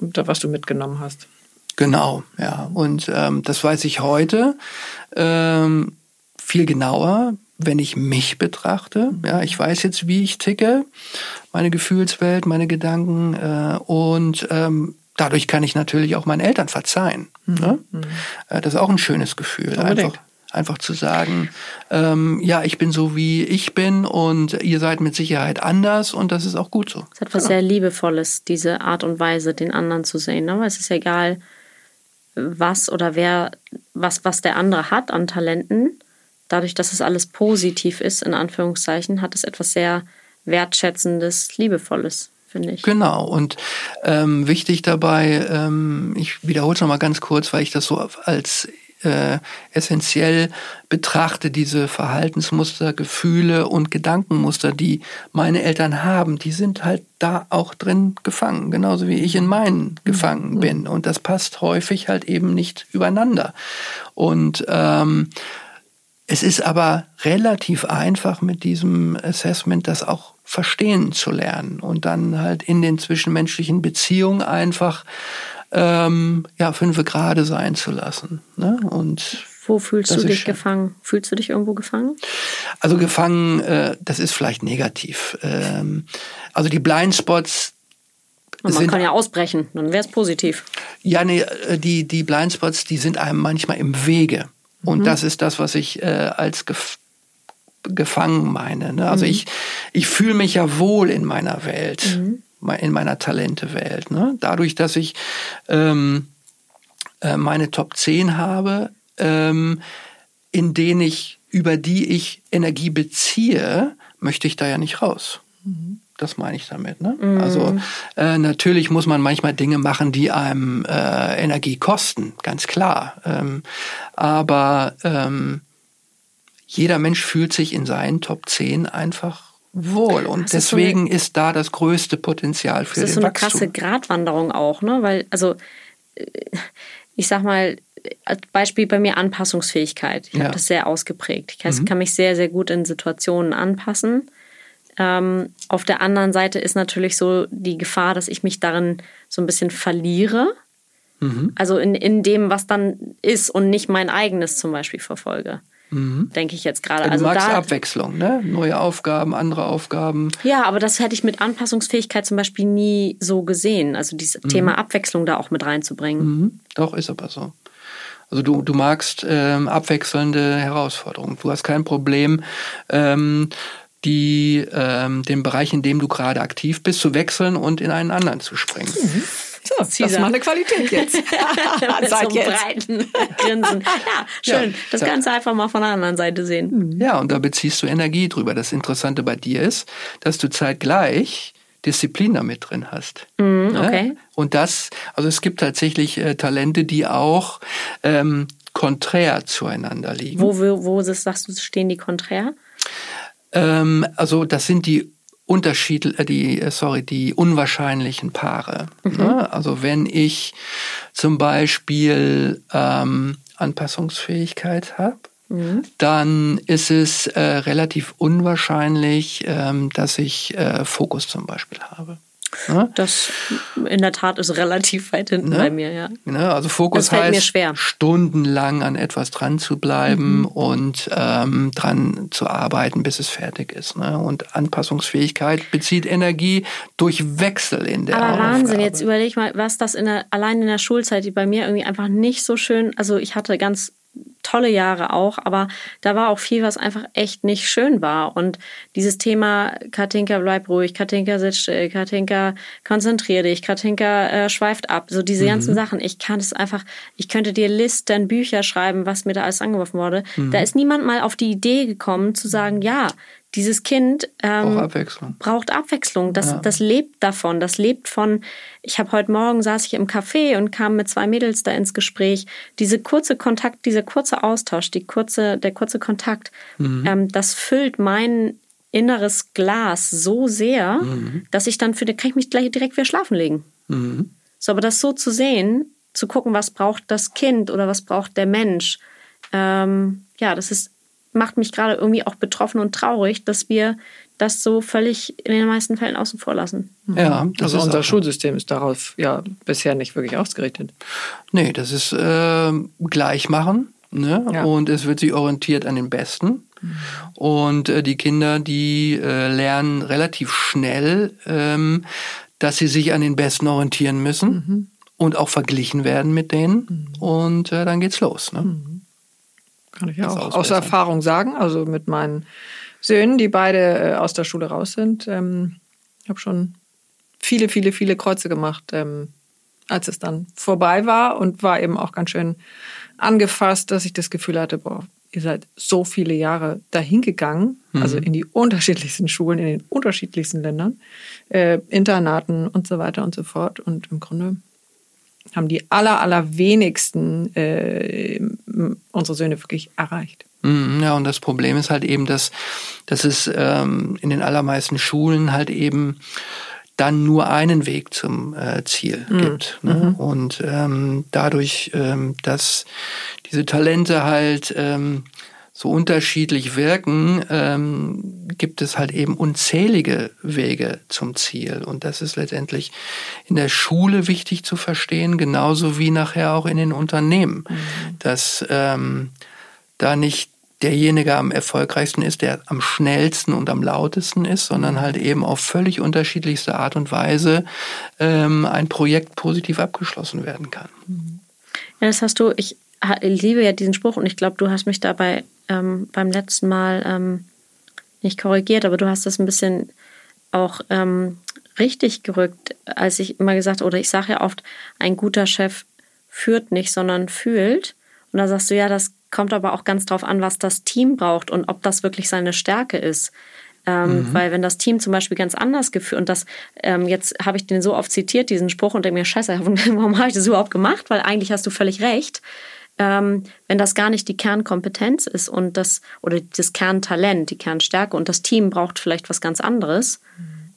Da, was du mitgenommen hast. Genau, ja. Und ähm, das weiß ich heute ähm, viel genauer, wenn ich mich betrachte. Ja, ich weiß jetzt, wie ich ticke, meine Gefühlswelt, meine Gedanken äh, und ähm, dadurch kann ich natürlich auch meinen Eltern verzeihen. Mhm. Ne? Mhm. Äh, das ist auch ein schönes Gefühl. Einfach, einfach zu sagen, ähm, ja, ich bin so, wie ich bin und ihr seid mit Sicherheit anders und das ist auch gut so. Es hat was genau. sehr Liebevolles, diese Art und Weise, den anderen zu sehen. Ne? Es ist egal, was oder wer, was, was der andere hat an Talenten. Dadurch, dass es alles positiv ist, in Anführungszeichen, hat es etwas sehr Wertschätzendes, Liebevolles, finde ich. Genau. Und ähm, wichtig dabei, ähm, ich wiederhole es nochmal ganz kurz, weil ich das so als äh, essentiell betrachte, diese Verhaltensmuster, Gefühle und Gedankenmuster, die meine Eltern haben, die sind halt da auch drin gefangen, genauso wie ich in meinen gefangen mhm. bin. Und das passt häufig halt eben nicht übereinander. Und ähm, es ist aber relativ einfach mit diesem Assessment das auch verstehen zu lernen und dann halt in den zwischenmenschlichen Beziehungen einfach ähm, ja, fünf Grade sein zu lassen. Ne? Und Wo fühlst du dich gefangen? Fühlst du dich irgendwo gefangen? Also gefangen, äh, das ist vielleicht negativ. Ähm, also die Blindspots. Und man kann ja ausbrechen, dann wäre es positiv. Ja, nee, äh, die, die Blindspots, die sind einem manchmal im Wege. Und mhm. das ist das, was ich äh, als gef gefangen meine. Ne? Also mhm. ich, ich fühle mich ja wohl in meiner Welt, mhm. In meiner Talentewelt. Ne? Dadurch, dass ich ähm, äh, meine Top 10 habe, ähm, in denen ich, über die ich Energie beziehe, möchte ich da ja nicht raus. Mhm. Das meine ich damit. Ne? Mhm. Also äh, natürlich muss man manchmal Dinge machen, die einem äh, Energie kosten, ganz klar. Ähm, aber ähm, jeder Mensch fühlt sich in seinen Top 10 einfach wohl. Und deswegen ist, so eine, ist, da das größte Potenzial für den Wachstum. Das ist so eine krasse Gratwanderung auch, ne? Weil, also, äh, ich sag mal, als Beispiel bei mir Anpassungsfähigkeit. Ich ja. habe das sehr ausgeprägt. Ich mhm. kann mich sehr, sehr gut in Situationen anpassen. Ähm, auf der anderen Seite ist natürlich so die Gefahr, dass ich mich darin so ein bisschen verliere. Mhm. Also in, in dem, was dann ist und nicht mein eigenes zum Beispiel verfolge. Mhm. Denke ich jetzt gerade. Du also magst da, Abwechslung, ne? Neue Aufgaben, andere Aufgaben. Ja, aber das hätte ich mit Anpassungsfähigkeit zum Beispiel nie so gesehen. Also dieses mhm. Thema Abwechslung da auch mit reinzubringen. Mhm. Doch, ist aber so. Also du, du magst ähm, abwechselnde Herausforderungen. Du hast kein Problem, ähm, die, ähm, den Bereich, in dem du gerade aktiv bist, zu wechseln und in einen anderen zu springen. Mhm. So, das ist mal eine Qualität jetzt. Seit so jetzt. breiten Grinsen. Ja, schön. Ja, das Ganze einfach mal von der anderen Seite sehen. Mhm. Ja, und da beziehst du Energie drüber. Das Interessante bei dir ist, dass du zeitgleich Disziplin damit drin hast. Mm, okay. Ja? Und das, also es gibt tatsächlich äh, Talente, die auch ähm, konträr zueinander liegen. Wo, wo, wo sagst du, stehen die konträr? Ähm, also das sind die Unterschied, äh, die, äh, sorry, die unwahrscheinlichen Paare. Mhm. Ne? Also wenn ich zum Beispiel ähm, Anpassungsfähigkeit habe, mhm. dann ist es äh, relativ unwahrscheinlich, ähm, dass ich äh, Fokus zum Beispiel habe. Ne? Das in der Tat ist relativ weit hinten ne? bei mir, ja. Ne? Also Fokus heißt, stundenlang an etwas dran zu bleiben mhm. und ähm, dran zu arbeiten, bis es fertig ist. Ne? Und Anpassungsfähigkeit bezieht Energie durch Wechsel in der Aber Wahnsinn, Aufgabe. jetzt überleg mal, was das in der, allein in der Schulzeit, die bei mir irgendwie einfach nicht so schön, also ich hatte ganz tolle Jahre auch, aber da war auch viel, was einfach echt nicht schön war. Und dieses Thema Katinka bleib ruhig, Katinka sitzt still, Katinka konzentrier dich, Katinka äh, schweift ab, so diese mhm. ganzen Sachen. Ich kann es einfach, ich könnte dir Listen, Bücher schreiben, was mir da alles angeworfen wurde. Mhm. Da ist niemand mal auf die Idee gekommen zu sagen, ja, dieses Kind ähm, Abwechslung. braucht Abwechslung. Das, ja. das lebt davon. Das lebt von, ich habe heute Morgen saß ich im Café und kam mit zwei Mädels da ins Gespräch. Diese kurze Kontakt, dieser kurze Austausch, die kurze, der kurze Kontakt, mhm. ähm, das füllt mein inneres Glas so sehr, mhm. dass ich dann für kann ich mich gleich direkt wieder schlafen legen. Mhm. So, aber das so zu sehen, zu gucken, was braucht das Kind oder was braucht der Mensch, ähm, ja, das ist macht mich gerade irgendwie auch betroffen und traurig, dass wir das so völlig in den meisten Fällen außen vor lassen. Mhm. Ja, also unser Schulsystem ist darauf ja bisher nicht wirklich ausgerichtet. Nee, das ist äh, Gleichmachen. Ne? Ja. Und es wird sich orientiert an den Besten. Mhm. Und äh, die Kinder, die äh, lernen relativ schnell, ähm, dass sie sich an den Besten orientieren müssen mhm. und auch verglichen werden mit denen. Mhm. Und äh, dann geht's los. Ne? Kann ich ja auch aus Erfahrung sagen. Also mit meinen Söhnen, die beide äh, aus der Schule raus sind. Ähm, ich habe schon viele, viele, viele Kreuze gemacht, ähm, als es dann vorbei war und war eben auch ganz schön angefasst, dass ich das Gefühl hatte, boah, ihr seid so viele Jahre dahin gegangen, mhm. also in die unterschiedlichsten Schulen, in den unterschiedlichsten Ländern, äh, Internaten und so weiter und so fort. Und im Grunde haben die aller, allerwenigsten äh, unsere Söhne wirklich erreicht. Mhm, ja, und das Problem ist halt eben, dass, dass es ähm, in den allermeisten Schulen halt eben dann nur einen Weg zum äh, Ziel mhm. gibt. Ne? Mhm. Und ähm, dadurch, ähm, dass diese Talente halt ähm, so unterschiedlich wirken, ähm, gibt es halt eben unzählige Wege zum Ziel. Und das ist letztendlich in der Schule wichtig zu verstehen, genauso wie nachher auch in den Unternehmen. Mhm. Dass ähm, da nicht derjenige am erfolgreichsten ist, der am schnellsten und am lautesten ist, sondern halt eben auf völlig unterschiedlichste Art und Weise ähm, ein Projekt positiv abgeschlossen werden kann. Ja, das hast du, ich liebe ja diesen Spruch und ich glaube, du hast mich dabei ähm, beim letzten Mal ähm, nicht korrigiert, aber du hast das ein bisschen auch ähm, richtig gerückt, als ich immer gesagt, oder ich sage ja oft, ein guter Chef führt nicht, sondern fühlt. Und da sagst du, ja, das kommt aber auch ganz drauf an, was das Team braucht und ob das wirklich seine Stärke ist. Ähm, mhm. Weil wenn das Team zum Beispiel ganz anders geführt und das ähm, jetzt habe ich den so oft zitiert, diesen Spruch und denke mir, scheiße, warum habe ich das überhaupt gemacht? Weil eigentlich hast du völlig recht. Ähm, wenn das gar nicht die Kernkompetenz ist und das oder das Kerntalent, die Kernstärke und das Team braucht vielleicht was ganz anderes,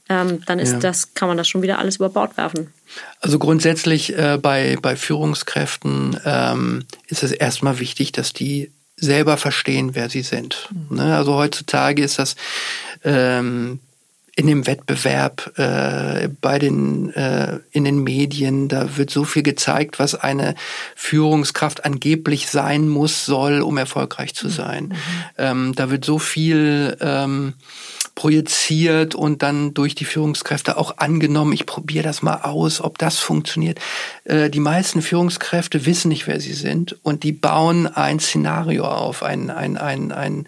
ähm, dann ist ja. das, kann man das schon wieder alles über Bord werfen. Also grundsätzlich äh, bei, bei Führungskräften ähm, ist es erstmal wichtig, dass die selber verstehen, wer sie sind. Mhm. Ne? Also heutzutage ist das ähm, in dem Wettbewerb, äh, bei den, äh, in den Medien, da wird so viel gezeigt, was eine Führungskraft angeblich sein muss, soll, um erfolgreich zu sein. Mhm. Ähm, da wird so viel ähm, projiziert und dann durch die Führungskräfte auch angenommen, ich probiere das mal aus, ob das funktioniert. Äh, die meisten Führungskräfte wissen nicht, wer sie sind und die bauen ein Szenario auf, ein, ein, ein, ein,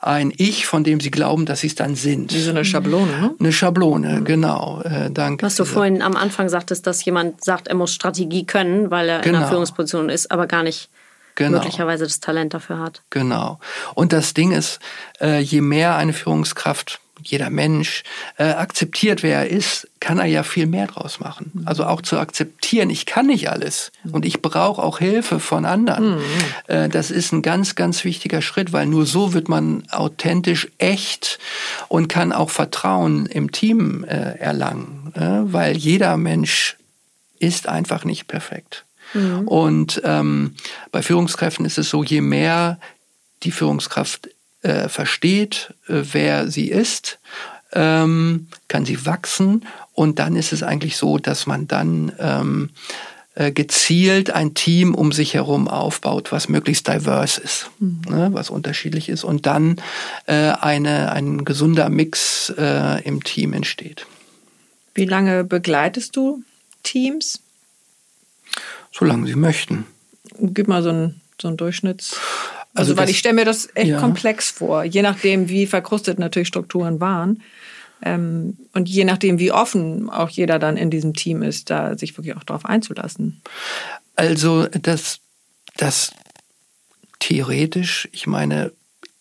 ein Ich, von dem sie glauben, dass sie es dann sind. Wie so eine Schablone, ne? Eine Schablone, mhm. genau. Äh, danke. Was du vorhin am Anfang sagtest, dass jemand sagt, er muss Strategie können, weil er genau. in einer genau. Führungsposition ist, aber gar nicht genau. möglicherweise das Talent dafür hat. Genau. Und das Ding ist, äh, je mehr eine Führungskraft jeder Mensch äh, akzeptiert, wer er ist, kann er ja viel mehr draus machen. Mhm. Also auch zu akzeptieren, ich kann nicht alles und ich brauche auch Hilfe von anderen. Mhm. Äh, das ist ein ganz, ganz wichtiger Schritt, weil nur so wird man authentisch echt und kann auch Vertrauen im Team äh, erlangen, weil jeder Mensch ist einfach nicht perfekt. Mhm. Und ähm, bei Führungskräften ist es so, je mehr die Führungskraft äh, versteht, äh, wer sie ist, ähm, kann sie wachsen und dann ist es eigentlich so, dass man dann ähm, äh, gezielt ein Team um sich herum aufbaut, was möglichst diverse ist, mhm. ne, was unterschiedlich ist und dann äh, eine, ein gesunder Mix äh, im Team entsteht. Wie lange begleitest du Teams? Solange sie möchten. Gib mal so einen, so einen Durchschnitts. Also, also weil ich stelle mir das echt ja. komplex vor, je nachdem, wie verkrustet natürlich Strukturen waren. Ähm, und je nachdem, wie offen auch jeder dann in diesem Team ist, da sich wirklich auch darauf einzulassen. Also das, das theoretisch, ich meine,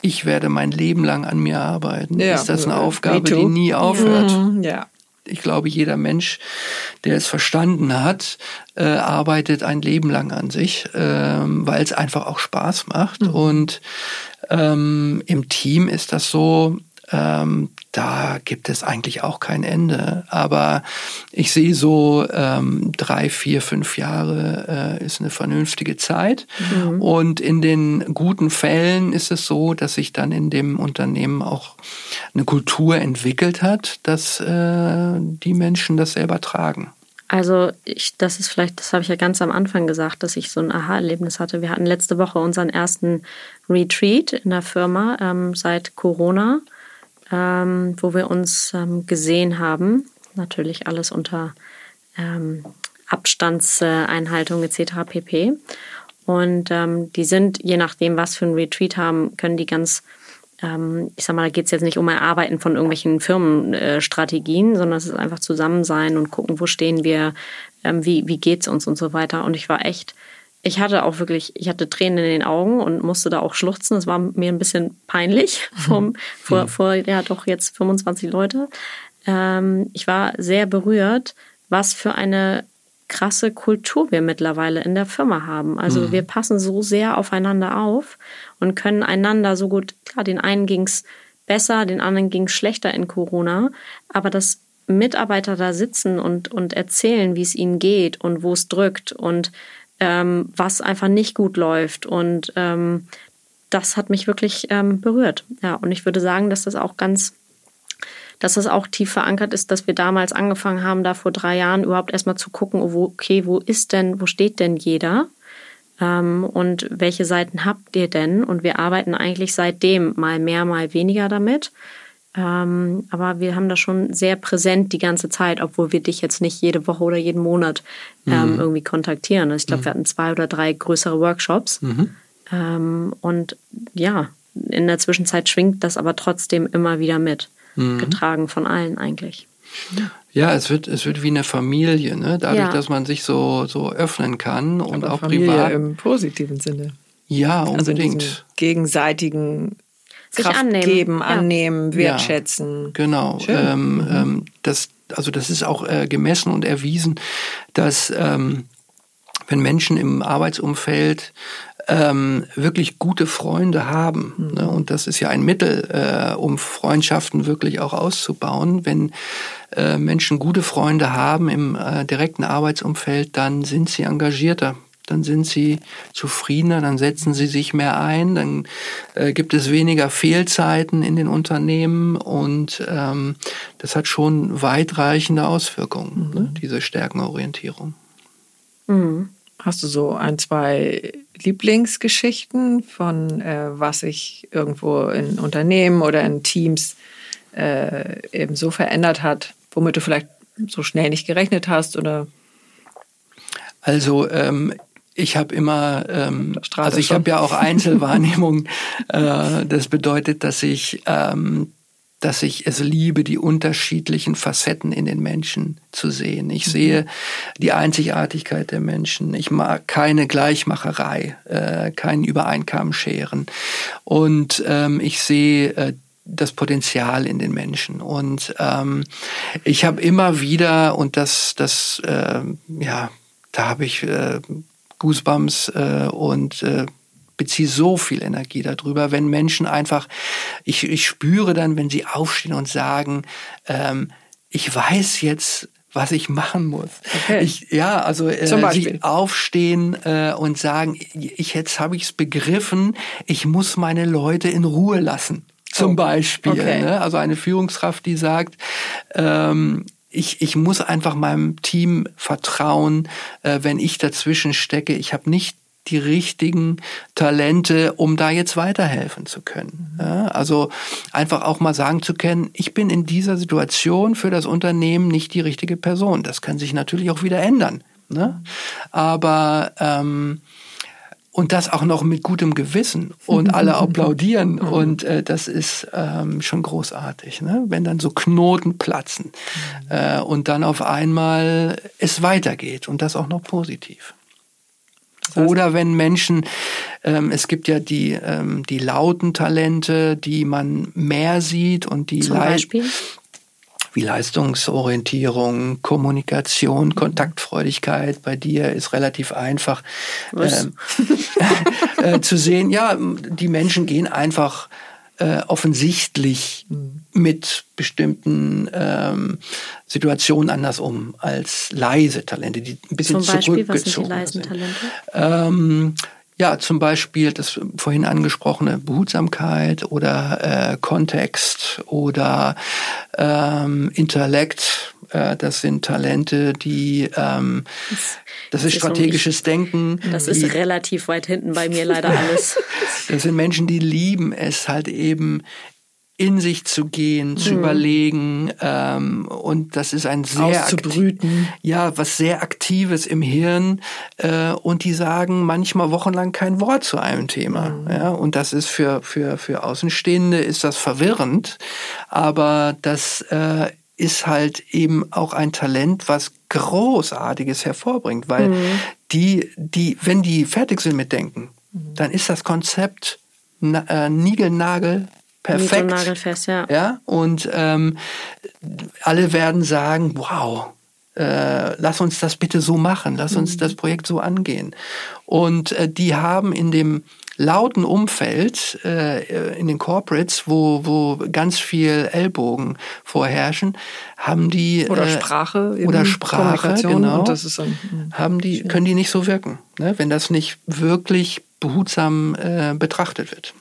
ich werde mein Leben lang an mir arbeiten. Ja, ist das eine Aufgabe, die nie aufhört? Ja ich glaube, jeder Mensch, der es verstanden hat, äh, arbeitet ein Leben lang an sich, ähm, weil es einfach auch Spaß macht. Mhm. Und ähm, im Team ist das so, ähm, da gibt es eigentlich auch kein Ende. Aber ich sehe so, ähm, drei, vier, fünf Jahre äh, ist eine vernünftige Zeit. Mhm. Und in den guten Fällen ist es so, dass sich dann in dem Unternehmen auch eine Kultur entwickelt hat, dass äh, die Menschen das selber tragen. Also ich, das ist vielleicht, das habe ich ja ganz am Anfang gesagt, dass ich so ein Aha-Erlebnis hatte. Wir hatten letzte Woche unseren ersten Retreat in der Firma ähm, seit Corona ähm, wo wir uns ähm, gesehen haben. Natürlich alles unter ähm, Abstandseinhaltung etc. pp. Und ähm, die sind, je nachdem, was für ein Retreat haben, können die ganz, ähm, ich sag mal, da geht es jetzt nicht um Erarbeiten von irgendwelchen Firmenstrategien, sondern es ist einfach zusammen sein und gucken, wo stehen wir, ähm, wie, wie es uns und so weiter. Und ich war echt ich hatte auch wirklich, ich hatte Tränen in den Augen und musste da auch schluchzen. Es war mir ein bisschen peinlich vom, mhm. vor, mhm. vor, ja doch jetzt 25 Leute. Ähm, ich war sehr berührt, was für eine krasse Kultur wir mittlerweile in der Firma haben. Also mhm. wir passen so sehr aufeinander auf und können einander so gut, klar, den einen ging's besser, den anderen ging's schlechter in Corona, aber dass Mitarbeiter da sitzen und, und erzählen, wie es ihnen geht und wo es drückt und ähm, was einfach nicht gut läuft. Und ähm, das hat mich wirklich ähm, berührt. Ja, und ich würde sagen, dass das auch ganz, dass das auch tief verankert ist, dass wir damals angefangen haben, da vor drei Jahren überhaupt erstmal zu gucken, okay, wo ist denn, wo steht denn jeder? Ähm, und welche Seiten habt ihr denn? Und wir arbeiten eigentlich seitdem mal mehr, mal weniger damit. Ähm, aber wir haben das schon sehr präsent die ganze Zeit, obwohl wir dich jetzt nicht jede Woche oder jeden Monat ähm, mhm. irgendwie kontaktieren. Also ich glaube, mhm. wir hatten zwei oder drei größere Workshops. Mhm. Ähm, und ja, in der Zwischenzeit schwingt das aber trotzdem immer wieder mit, mhm. getragen von allen eigentlich. Ja, es wird, es wird wie eine Familie, ne? dadurch, ja. dass man sich so, so öffnen kann und aber auch Familie privat. im positiven Sinne. Ja, unbedingt. Also gegenseitigen Kraft annehmen. geben, ja. annehmen, wertschätzen. Ja, genau. Ähm, mhm. ähm, das, also das ist auch äh, gemessen und erwiesen, dass ähm, wenn Menschen im Arbeitsumfeld ähm, wirklich gute Freunde haben. Mhm. Ne? Und das ist ja ein Mittel, äh, um Freundschaften wirklich auch auszubauen. Wenn äh, Menschen gute Freunde haben im äh, direkten Arbeitsumfeld, dann sind sie engagierter. Dann sind sie zufriedener, dann setzen sie sich mehr ein, dann äh, gibt es weniger Fehlzeiten in den Unternehmen und ähm, das hat schon weitreichende Auswirkungen, mhm. ne? diese Stärkenorientierung. Mhm. Hast du so ein, zwei Lieblingsgeschichten von äh, was sich irgendwo in Unternehmen oder in Teams äh, eben so verändert hat, womit du vielleicht so schnell nicht gerechnet hast oder? Also ähm, ich habe immer, ähm, also ich habe ja auch Einzelwahrnehmung. äh, das bedeutet, dass ich ähm, dass ich es liebe, die unterschiedlichen Facetten in den Menschen zu sehen. Ich mhm. sehe die Einzigartigkeit der Menschen. Ich mag keine Gleichmacherei, äh, keinen Übereinkamm scheren. Und ähm, ich sehe äh, das Potenzial in den Menschen. Und ähm, ich habe immer wieder, und das, das, äh, ja, da habe ich äh, Goosebumps äh, und äh, beziehe so viel Energie darüber, wenn Menschen einfach, ich, ich spüre dann, wenn sie aufstehen und sagen, ähm, ich weiß jetzt, was ich machen muss. Okay. Ich, ja, also äh, sie aufstehen äh, und sagen, ich jetzt habe ich es begriffen, ich muss meine Leute in Ruhe lassen. Zum oh. Beispiel. Okay. Ne? Also eine Führungskraft, die sagt, ähm, ich, ich muss einfach meinem Team vertrauen, äh, wenn ich dazwischen stecke. Ich habe nicht die richtigen Talente, um da jetzt weiterhelfen zu können. Ja, also einfach auch mal sagen zu können, ich bin in dieser Situation für das Unternehmen nicht die richtige Person. Das kann sich natürlich auch wieder ändern. Ne? Aber ähm, und das auch noch mit gutem Gewissen und alle applaudieren und äh, das ist ähm, schon großartig, ne? wenn dann so Knoten platzen äh, und dann auf einmal es weitergeht und das auch noch positiv. Oder wenn Menschen, ähm, es gibt ja die, ähm, die lauten Talente, die man mehr sieht und die Zum Beispiel? Wie Leistungsorientierung, Kommunikation, Kontaktfreudigkeit. Bei dir ist relativ einfach ähm, äh, zu sehen. Ja, die Menschen gehen einfach äh, offensichtlich mhm. mit bestimmten ähm, Situationen anders um als leise Talente, die ein bisschen Zum Beispiel, zurückgezogen was sind die leisen Talente? Ähm, ja, zum Beispiel das vorhin angesprochene Behutsamkeit oder äh, Kontext oder ähm, Intellekt. Äh, das sind Talente, die ähm, das, das ist strategisches Denken. Das ist relativ weit hinten bei mir leider alles. das sind Menschen, die lieben es halt eben in sich zu gehen, mhm. zu überlegen ähm, und das ist ein sehr auszubrüten. ja was sehr aktives im Hirn äh, und die sagen manchmal wochenlang kein Wort zu einem Thema mhm. ja und das ist für für für Außenstehende ist das verwirrend, aber das äh, ist halt eben auch ein Talent, was Großartiges hervorbringt, weil mhm. die die wenn die fertig sind mit Denken, mhm. dann ist das Konzept na, äh, Nigelnagel perfekt. Nagelfest, ja. ja? Und ähm, alle werden sagen, wow, äh, lass uns das bitte so machen, lass uns mhm. das Projekt so angehen. Und äh, die haben in dem lauten Umfeld, äh, in den Corporates, wo, wo ganz viel Ellbogen vorherrschen, haben die oder äh, Sprache oder Sprache genau, das ist ein, hm, haben die können die nicht so wirken, ne, wenn das nicht wirklich behutsam äh, betrachtet wird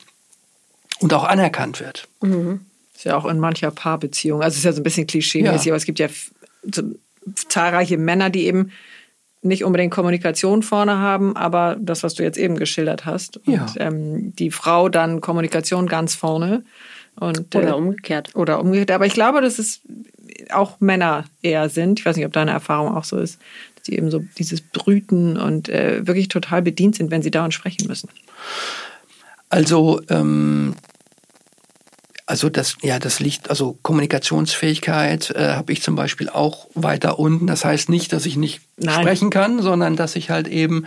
und auch anerkannt wird. Mhm. Ist ja auch in mancher Paarbeziehung. Also es ist ja so ein bisschen klischee-mäßig, ja. aber es gibt ja so zahlreiche Männer, die eben nicht unbedingt Kommunikation vorne haben, aber das, was du jetzt eben geschildert hast. Und Ja. ähm, die Frau dann Kommunikation ganz vorne. Und, äh, Oder umgekehrt. Oder umgekehrt. Aber ich glaube, dass es auch Männer eher sind. Ich weiß nicht, ob deine Erfahrung auch so ist, dass sie eben so dieses Brüten und äh, wirklich total bedient sind, wenn sie dauernd sprechen müssen. Also, ähm, also das, ja, das liegt, also Kommunikationsfähigkeit äh, habe ich zum Beispiel auch weiter unten. Das heißt nicht, dass ich nicht Nein. sprechen kann, sondern dass ich halt eben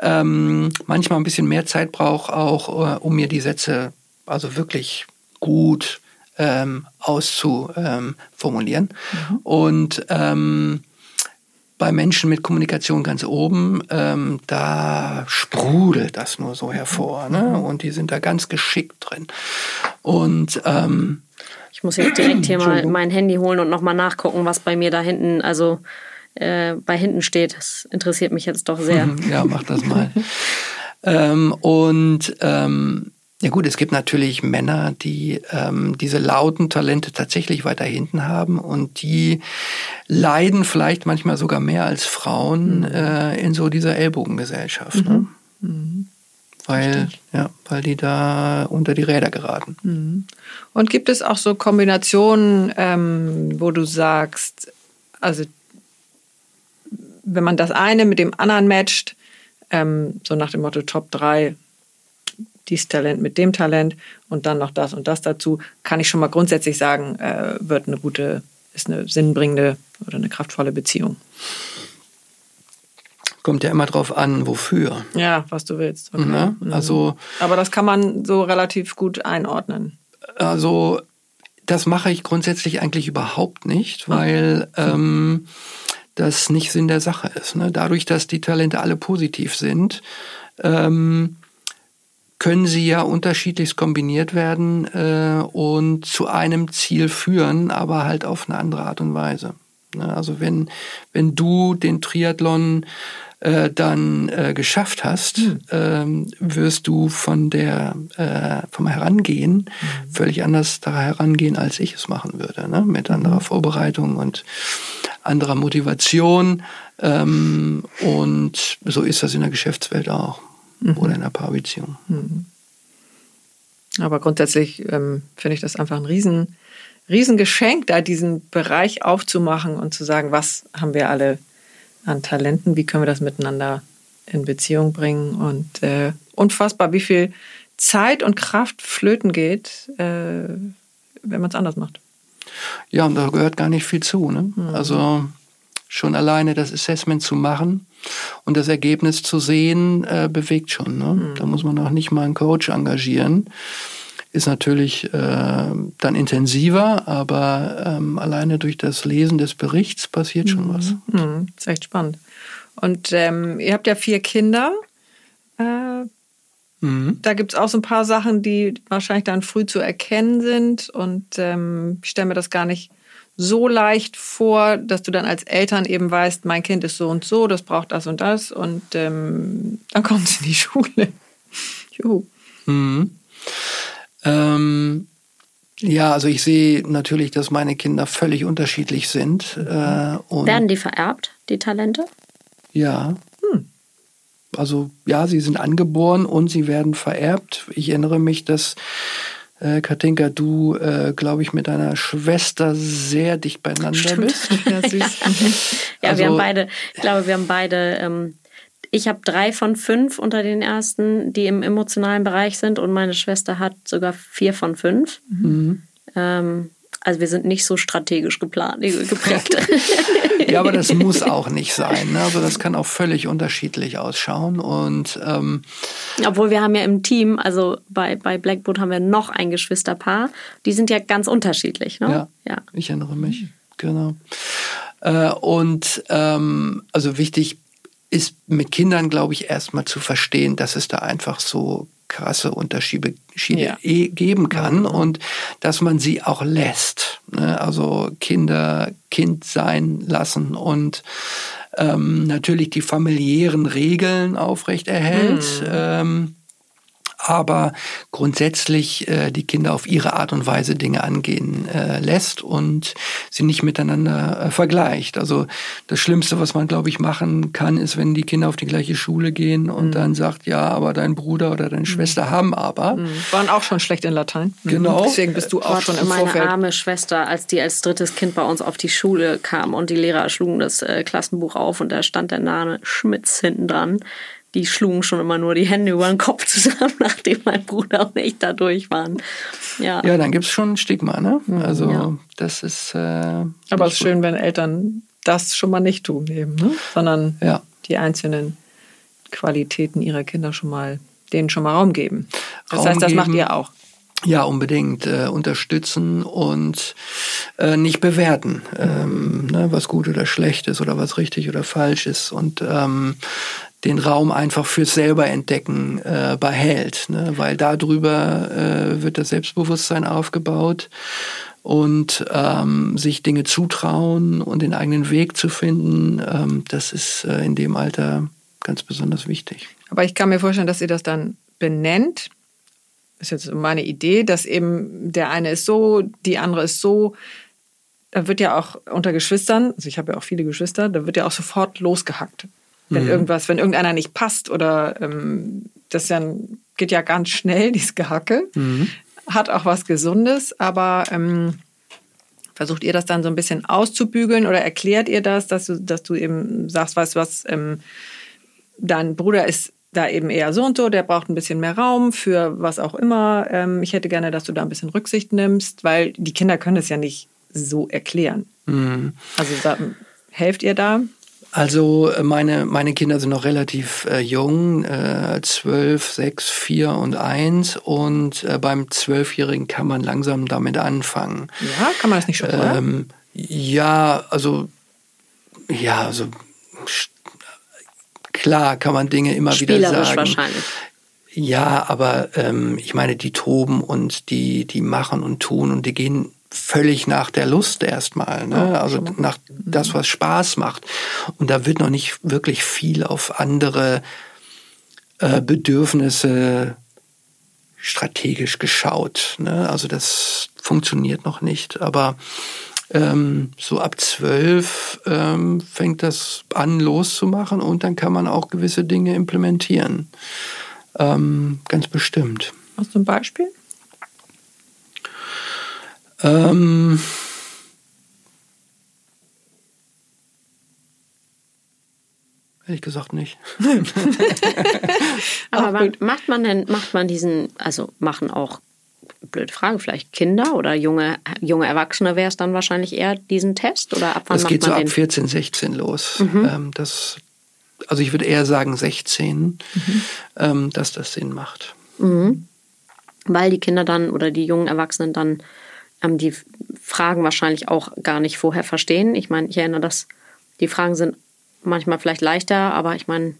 ähm, manchmal ein bisschen mehr Zeit brauche, auch äh, um mir die Sätze also wirklich gut ähm, auszuformulieren. Ähm, formulieren. Und ähm, bei Menschen mit Kommunikation ganz oben, ähm, da sprudelt das nur so hervor. Ne? Und die sind da ganz geschickt drin. Und ähm, Ich muss jetzt direkt hier mal mein Handy holen und nochmal nachgucken, was bei mir da hinten, also äh, bei hinten steht. Das interessiert mich jetzt doch sehr. ja, mach das mal. ähm, und ähm, ja gut, es gibt natürlich Männer, die ähm, diese lauten Talente tatsächlich weiter hinten haben und die leiden vielleicht manchmal sogar mehr als Frauen äh, in so dieser Ellbogengesellschaft. Ne? Weil, ja, weil die da unter die Räder geraten. Und gibt es auch so Kombinationen, ähm, wo du sagst, also wenn man das eine mit dem anderen matcht, ähm, so nach dem Motto Top 3, dieses Talent mit dem Talent und dann noch das und das dazu, kann ich schon mal grundsätzlich sagen, äh, wird eine gute, ist eine sinnbringende oder eine kraftvolle Beziehung. Kommt ja immer drauf an, wofür. Ja, was du willst. Okay. Ne? Also Aber das kann man so relativ gut einordnen. Also das mache ich grundsätzlich eigentlich überhaupt nicht, weil ähm, das nicht Sinn der Sache ist. Ne? Dadurch, dass die Talente alle positiv sind, ähm, können sie ja unterschiedlichst kombiniert werden äh, und zu einem Ziel führen, aber halt auf eine andere Art und Weise. Ne? Also wenn, wenn du den Triathlon äh, dann äh, geschafft hast, ähm, wirst du von der äh, vom Herangehen völlig anders da herangehen, als ich es machen würde, ne? mit anderer Vorbereitung und anderer Motivation. Ähm, und so ist das in der Geschäftswelt auch oder in einer Paarbeziehung. Aber grundsätzlich ähm, finde ich das einfach ein riesen, riesen Geschenk, da diesen Bereich aufzumachen und zu sagen, was haben wir alle an Talenten, wie können wir das miteinander in Beziehung bringen und äh, unfassbar, wie viel Zeit und Kraft flöten geht, äh, wenn man es anders macht. Ja, und da gehört gar nicht viel zu. Ne? Also schon alleine das Assessment zu machen und das Ergebnis zu sehen, äh, bewegt schon. Ne? Da muss man auch nicht mal einen Coach engagieren. Ist natürlich äh, dann intensiver, aber ähm, alleine durch das Lesen des Berichts passiert schon was. Hm, ist echt spannend. Und ähm, ihr habt ja vier Kinder. Äh, Mhm. Da gibt es auch so ein paar Sachen, die wahrscheinlich dann früh zu erkennen sind. Und ähm, ich stelle mir das gar nicht so leicht vor, dass du dann als Eltern eben weißt, mein Kind ist so und so, das braucht das und das. Und ähm, dann kommt es in die Schule. Juhu. Mhm. Ähm, ja, also ich sehe natürlich, dass meine Kinder völlig unterschiedlich sind. Äh, und Werden die vererbt, die Talente? Ja. Also ja, sie sind angeboren und sie werden vererbt. Ich erinnere mich, dass äh, Katinka, du, äh, glaube ich, mit deiner Schwester sehr dicht beieinander bist. Ja, süß. Ja, Also- wir haben beide, ich glaube, wir haben beide, ähm, ich habe drei von fünf unter den ersten, die im emotionalen Bereich sind und meine Schwester hat sogar vier von fünf. Mhm. Ähm, also wir sind nicht so strategisch geplant, geprägt. Ja, aber das muss auch nicht sein. Ne? Also das kann auch völlig unterschiedlich ausschauen. Und ähm, Obwohl wir haben ja im Team, also bei, bei Blackboard haben wir noch ein Geschwisterpaar. Die sind ja ganz unterschiedlich, ne? Ja. ja. Ich erinnere mich, genau. Äh, und ähm, also wichtig ist mit Kindern, glaube ich, erstmal zu verstehen, dass es da einfach so krasse Unterschiede Schiede Ja. eh geben kann und dass man sie auch lässt. Ne? Also Kinder Kind sein lassen und ähm, natürlich die familiären Regeln aufrechterhält. Ähm, aber grundsätzlich äh, die Kinder auf ihre Art und Weise Dinge angehen äh, lässt und sie nicht miteinander äh, vergleicht. Also das Schlimmste, was man, glaube ich, machen kann, ist, wenn die Kinder auf die gleiche Schule gehen und mhm. dann sagt, ja, aber dein Bruder oder deine mhm. Schwester haben aber. Mhm. Waren auch schon schlecht in Latein. Mhm. Genau. Deswegen bist du auch Gott, schon im meine Vorfeld. Meine arme Schwester, als die als drittes Kind bei uns auf die Schule kam und die Lehrer schlugen das äh, Klassenbuch auf und da stand der Name Schmitz hinten dran die schlugen schon immer nur die Hände über den Kopf zusammen, nachdem mein Bruder und ich da durch waren. Ja, ja dann gibt es schon ein Stigma, ne? Mhm. Also ja. das ist. Äh, Aber es ist schön, wenn Eltern das schon mal nicht tun eben, ne? sondern ja. die einzelnen Qualitäten ihrer Kinder schon mal, denen schon mal Raum geben. Das Raum heißt, das geben. macht ihr auch. Ja, unbedingt. Äh, unterstützen und äh, nicht bewerten, ähm, ne, was gut oder schlecht ist oder was richtig oder falsch ist. Und ähm, den Raum einfach fürs selber entdecken äh, behält, ne? weil darüber äh, wird das Selbstbewusstsein aufgebaut und ähm, sich Dinge zutrauen und den eigenen Weg zu finden, ähm, das ist äh, in dem Alter ganz besonders wichtig. Aber ich kann mir vorstellen, dass ihr das dann benennt ist jetzt meine Idee, dass eben der eine ist so, die andere ist so. Da wird ja auch unter Geschwistern, also ich habe ja auch viele Geschwister, da wird ja auch sofort losgehackt. Wenn mhm. irgendwas, wenn irgendeiner nicht passt oder ähm, das dann geht ja ganz schnell, dieses Gehacke. Mhm. Hat auch was Gesundes, aber ähm, versucht ihr das dann so ein bisschen auszubügeln oder erklärt ihr das, dass du, dass du eben sagst, weißt du was, ähm, dein Bruder ist da eben eher so und so, der braucht ein bisschen mehr Raum für was auch immer. Ähm, ich hätte gerne, dass du da ein bisschen Rücksicht nimmst, weil die Kinder können es ja nicht so erklären. Mhm. Also da, helft ihr da? Also äh, meine, meine Kinder sind noch relativ äh, jung, äh, 12, 6, 4 und 1 und äh, beim Zwölfjährigen kann man langsam damit anfangen. Ja, kann man das nicht schon ähm, Ja, also ja, also Klar kann man Dinge immer wieder sagen. wahrscheinlich. Ja, aber ähm, ich meine, die toben und die, die machen und tun und die gehen völlig nach der Lust erstmal. Ne? Also nach das, was Spaß macht. Und da wird noch nicht wirklich viel auf andere äh, Bedürfnisse strategisch geschaut. Ne? Also das funktioniert noch nicht. Aber ähm, so ab zwölf ähm, fängt das an loszumachen und dann kann man auch gewisse Dinge implementieren. Ähm, ganz bestimmt. Hast du ein Beispiel? Ähm, Ehrlich gesagt nicht. Aber macht man denn, macht man diesen, also machen auch blöde Frage, vielleicht Kinder oder junge, junge Erwachsene wäre es dann wahrscheinlich eher diesen Test oder ab wann Das geht so ab den? 14, 16 los. Mhm. Ähm, das, also ich würde eher sagen 16, mhm. ähm, dass das Sinn macht. Mhm. Weil die Kinder dann oder die jungen Erwachsenen dann die Fragen wahrscheinlich auch gar nicht vorher verstehen. Ich meine, ich erinnere, dass die Fragen sind manchmal vielleicht leichter, aber ich meine,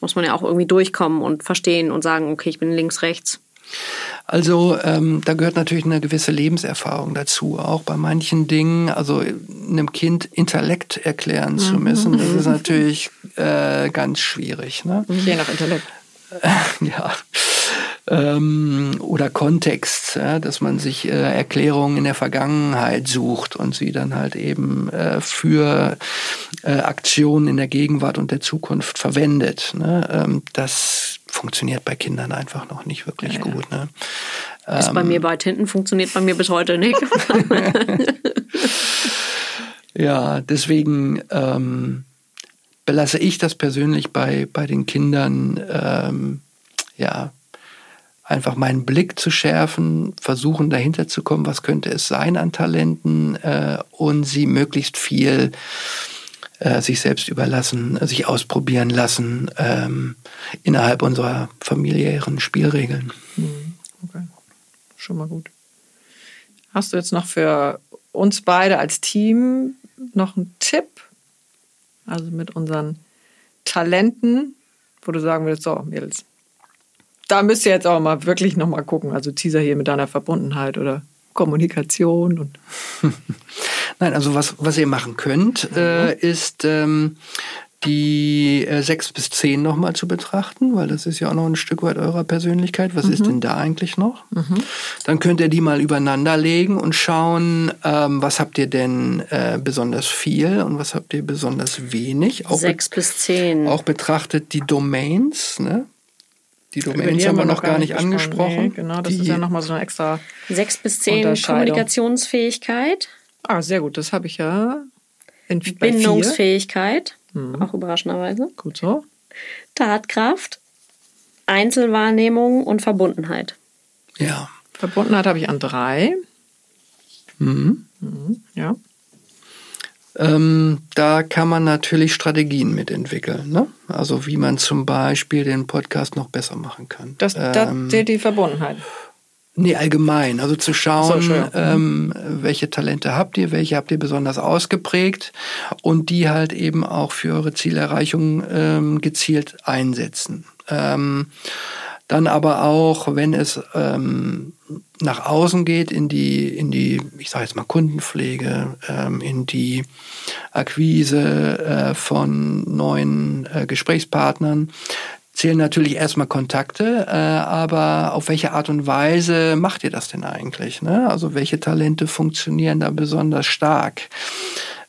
muss man ja auch irgendwie durchkommen und verstehen und sagen, okay, ich bin links, rechts. Also ähm, da gehört natürlich eine gewisse Lebenserfahrung dazu, auch bei manchen Dingen. Also einem Kind Intellekt erklären zu mhm. müssen, das ist natürlich äh, ganz schwierig. Ne? Je nach Intellekt. ja. Ähm, oder Kontext, ja, dass man sich äh, Erklärungen in der Vergangenheit sucht und sie dann halt eben äh, für äh, Aktionen in der Gegenwart und der Zukunft verwendet. Ne? Ähm, das funktioniert bei Kindern einfach noch nicht wirklich ja, gut. Ne? Ist ähm, bei mir weit hinten, funktioniert bei mir bis heute nicht. ja, deswegen ähm, belasse ich das persönlich bei, bei den Kindern, ähm, ja, einfach meinen Blick zu schärfen, versuchen dahinter zu kommen, was könnte es sein an Talenten äh, und sie möglichst viel äh, sich selbst überlassen, sich ausprobieren lassen ähm, innerhalb unserer familiären Spielregeln. Hm, okay, schon mal gut. Hast du jetzt noch für uns beide als Team noch einen Tipp? Also mit unseren Talenten, wo du sagen würdest, so, Mädels, da müsst ihr jetzt auch mal wirklich noch mal gucken. Also Caesar hier mit deiner Verbundenheit oder Kommunikation und Nein, also was, was ihr machen könnt, äh, ist ähm, die äh, sechs bis zehn nochmal zu betrachten, weil das ist ja auch noch ein Stück weit eurer Persönlichkeit. Was mhm. ist denn da eigentlich noch? Mhm. Dann könnt ihr die mal übereinander legen und schauen, ähm, was habt ihr denn äh, besonders viel und was habt ihr besonders wenig. Auch sechs bis zehn. Auch betrachtet die Domains, ne? Die Domains haben wir noch gar nicht angesprochen. Nee, genau, das die, ist ja nochmal so eine extra. Sechs bis zehn Kommunikationsfähigkeit. Ah, sehr gut, das habe ich ja. In, Bindungsfähigkeit. Mhm. Auch überraschenderweise. Gut so. Tatkraft, Einzelwahrnehmung und Verbundenheit. Ja. Verbundenheit habe ich an drei. Mhm. Mhm. Ja. Ähm, da kann man natürlich Strategien mitentwickeln. Ne? Also wie man zum Beispiel den Podcast noch besser machen kann. Das, das ähm, die Verbundenheit. Nee, allgemein. Also zu schauen, so, ähm, welche Talente habt ihr, welche habt ihr besonders ausgeprägt und die halt eben auch für eure Zielerreichung ähm, gezielt einsetzen. Ähm, dann aber auch, wenn es ähm, nach außen geht, in die, in die, ich sage jetzt mal Kundenpflege, ähm, in die Akquise äh, von neuen äh, Gesprächspartnern, zählen natürlich erstmal Kontakte, äh, aber auf welche Art und Weise macht ihr das denn eigentlich? Ne? Also welche Talente funktionieren da besonders stark?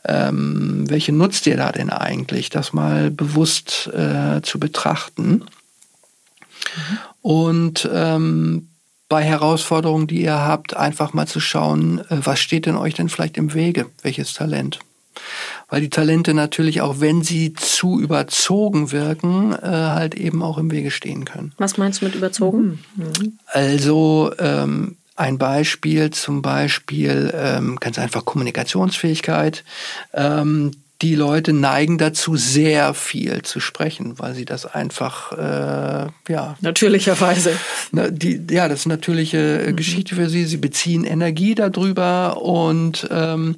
Ähm, welche nutzt ihr da denn eigentlich? Das mal bewusst äh, zu betrachten. Mhm. Und ähm, bei Herausforderungen, die ihr habt, einfach mal zu schauen, äh, was steht denn euch denn vielleicht im Wege? Welches Talent? weil die Talente natürlich auch, wenn sie zu überzogen wirken, äh, halt eben auch im Wege stehen können. Was meinst du mit überzogen? Mhm. Also ähm, ein Beispiel, zum Beispiel ähm, ganz einfach Kommunikationsfähigkeit. Ähm, die Leute neigen dazu, sehr viel zu sprechen, weil sie das einfach, äh, ja. Natürlicherweise. Na, die, ja, das ist eine natürliche mhm. Geschichte für sie. Sie beziehen Energie darüber und ähm,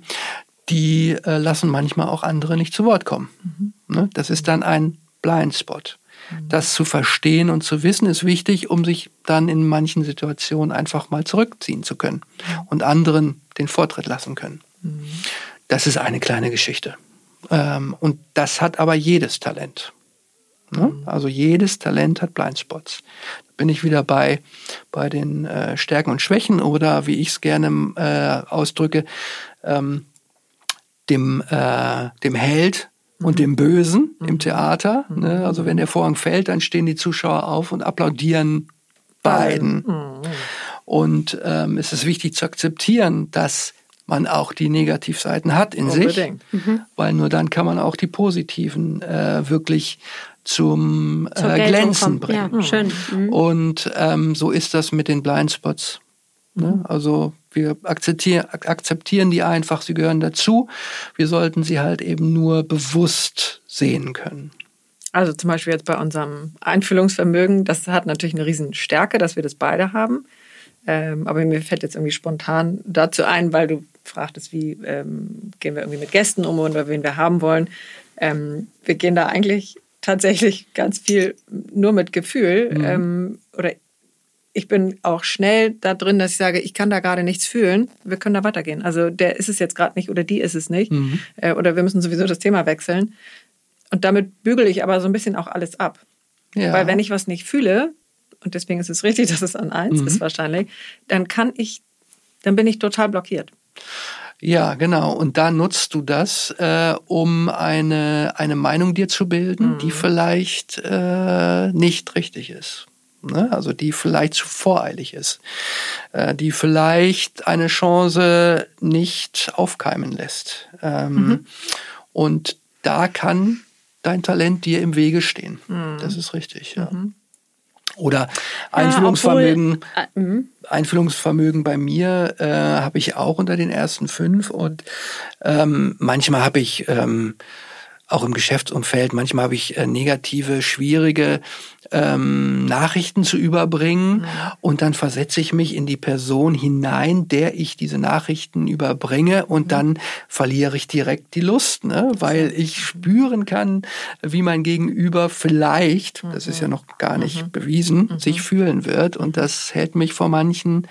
die äh, lassen manchmal auch andere nicht zu Wort kommen. Mhm. Ne? Das ist dann ein Blindspot. Mhm. Das zu verstehen und zu wissen ist wichtig, um sich dann in manchen Situationen einfach mal zurückziehen zu können und anderen den Vortritt lassen können. Mhm. Das ist eine kleine Geschichte. Ähm, und das hat aber jedes Talent. Ne? Mhm. Also jedes Talent hat Blindspots. Da bin ich wieder bei, bei den äh, Stärken und Schwächen oder wie ich es gerne äh, ausdrücke, ähm, dem, äh, dem Held und mhm. dem Bösen im mhm. Theater. Mhm. Ne? Also wenn der Vorhang fällt, dann stehen die Zuschauer auf und applaudieren beiden. Mhm. Und ähm, es ist wichtig zu akzeptieren, dass man auch die Negativseiten hat in Unbedingt. sich, mhm. weil nur dann kann man auch die positiven äh, wirklich zum äh, Glänzen bringen. Ja, schön. Mhm. Und ähm, so ist das mit den Blindspots. Ne? Also wir akzeptieren, akzeptieren die einfach, sie gehören dazu. Wir sollten sie halt eben nur bewusst sehen können. Also zum Beispiel jetzt bei unserem Einfühlungsvermögen, das hat natürlich eine riesen Stärke, dass wir das beide haben. Ähm, aber mir fällt jetzt irgendwie spontan dazu ein, weil du fragtest, wie ähm, gehen wir irgendwie mit Gästen um oder wen wir haben wollen. Ähm, wir gehen da eigentlich tatsächlich ganz viel nur mit Gefühl mhm. ähm, oder ich bin auch schnell da drin, dass ich sage, ich kann da gerade nichts fühlen, wir können da weitergehen. Also der ist es jetzt gerade nicht oder die ist es nicht. Mhm. Äh, oder wir müssen sowieso das Thema wechseln. Und damit bügele ich aber so ein bisschen auch alles ab. Ja. Weil wenn ich was nicht fühle, und deswegen ist es richtig, dass es an eins mhm. ist wahrscheinlich, dann kann ich, dann bin ich total blockiert. Ja, genau. Und da nutzt du das, äh, um eine, eine Meinung dir zu bilden, mhm. die vielleicht äh, nicht richtig ist ne? also die vielleicht zu voreilig ist, äh, die vielleicht eine Chance nicht aufkeimen lässt. Ähm, mhm. Und da kann dein Talent dir im Wege stehen. Mhm. Das ist richtig, ja. Oder Einfühlungsvermögen. Ja, obwohl, äh. Einfühlungsvermögen bei mir äh, habe ich auch unter den ersten fünf und ähm, manchmal habe ich ähm, auch im Geschäftsumfeld. Manchmal habe ich äh, negative, schwierige ähm, Nachrichten zu überbringen mhm. und dann versetze ich mich in die Person hinein, der ich diese Nachrichten überbringe und mhm. dann verliere ich direkt die Lust, ne? weil ich spüren kann, wie mein Gegenüber vielleicht, mhm. das ist ja noch gar nicht mhm. bewiesen, mhm. sich fühlen wird und das hält mich vor manchen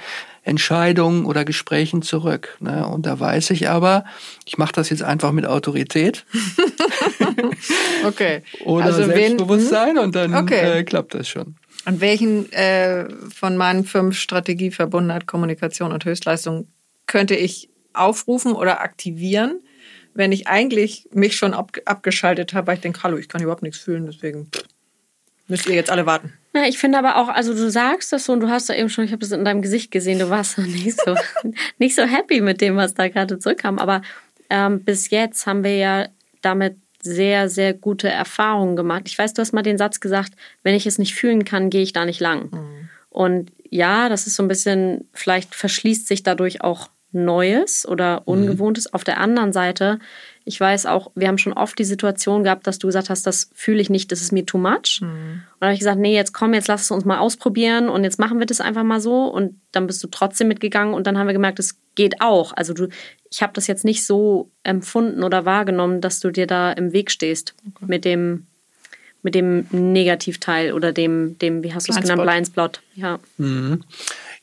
Entscheidungen oder Gesprächen zurück. Ne? Und da weiß ich aber, ich mache das jetzt einfach mit Autorität. okay. Oder Also wen- Selbstbewusstsein und dann Okay. äh, klappt das schon. An welchen äh, von meinen fünf Strategie, Verbundenheit, Kommunikation und Höchstleistung könnte ich aufrufen oder aktivieren, wenn ich eigentlich mich schon ab, abgeschaltet habe, weil ich denke, hallo, ich kann überhaupt nichts fühlen, deswegen pff, müsst ihr jetzt alle warten. Ja, ich finde aber auch, also du sagst das so und du hast da eben schon, ich habe das in deinem Gesicht gesehen, du warst nicht so, nicht so happy mit dem, was da gerade zurückkam. Aber ähm, bis jetzt haben wir ja damit sehr, sehr gute Erfahrungen gemacht. Ich weiß, du hast mal den Satz gesagt, wenn ich es nicht fühlen kann, gehe ich da nicht lang. Und ja, das ist so ein bisschen, vielleicht verschließt sich dadurch auch Neues oder Ungewohntes. Auf der anderen Seite, ich weiß auch, wir haben schon oft die Situation gehabt, dass du gesagt hast, das fühle ich nicht, das ist mir too much. Und dann habe ich gesagt, nee, jetzt komm, jetzt lass es uns mal ausprobieren und jetzt machen wir das einfach mal so. Und dann bist du trotzdem mitgegangen und dann haben wir gemerkt, es geht auch. Also du, ich habe das jetzt nicht so empfunden oder wahrgenommen, dass du dir da im Weg stehst mit dem mit dem Negativteil oder dem, dem wie hast du es genannt, Blindspot. Ja.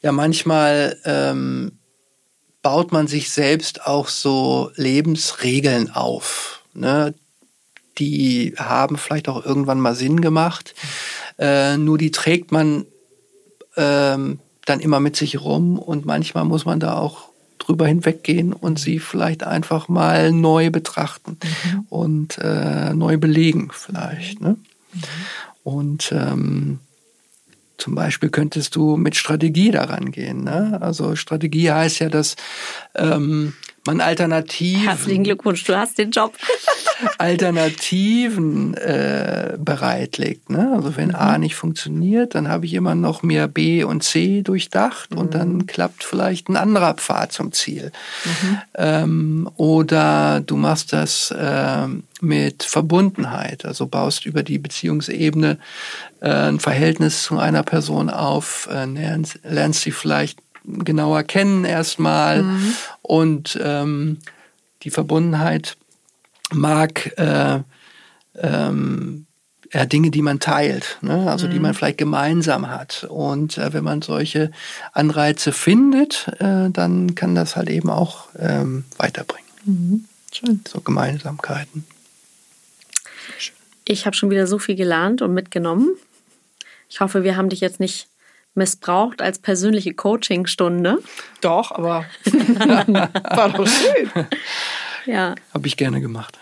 Ja, manchmal ähm, baut man sich selbst auch so Lebensregeln auf. Ne? Die haben vielleicht auch irgendwann mal Sinn gemacht. Äh, nur die trägt man ähm, dann immer mit sich rum und manchmal muss man da auch drüber hinweggehen und sie vielleicht einfach mal neu betrachten und äh, neu belegen vielleicht. Ne? Und ähm, zum Beispiel könntest du mit Strategie daran gehen. Ne? Also Strategie heißt ja, dass ähm, man alternativ Herzlichen Glückwunsch, du hast den Job. Alternativen äh, bereitlegt. Ne? Also wenn A nicht funktioniert, dann habe ich immer noch mehr B und C durchdacht und dann klappt vielleicht ein anderer Pfad zum Ziel. Ähm, oder du machst das ähm, mit Verbundenheit, also baust über die Beziehungsebene äh, ein Verhältnis zu einer Person auf, äh, lernst, lernst sie vielleicht genauer kennen erstmal und ähm, die Verbundenheit mag äh, ähm, ja, Dinge, die man teilt, ne? also die man vielleicht gemeinsam hat. Und äh, wenn man solche Anreize findet, äh, dann kann das halt eben auch ähm, weiterbringen. Schön. So Gemeinsamkeiten. Ich habe schon wieder so viel gelernt und mitgenommen. Ich hoffe, wir haben dich jetzt nicht missbraucht als persönliche Coachingstunde. Doch, aber war doch schön. Ja. Habe ich gerne gemacht.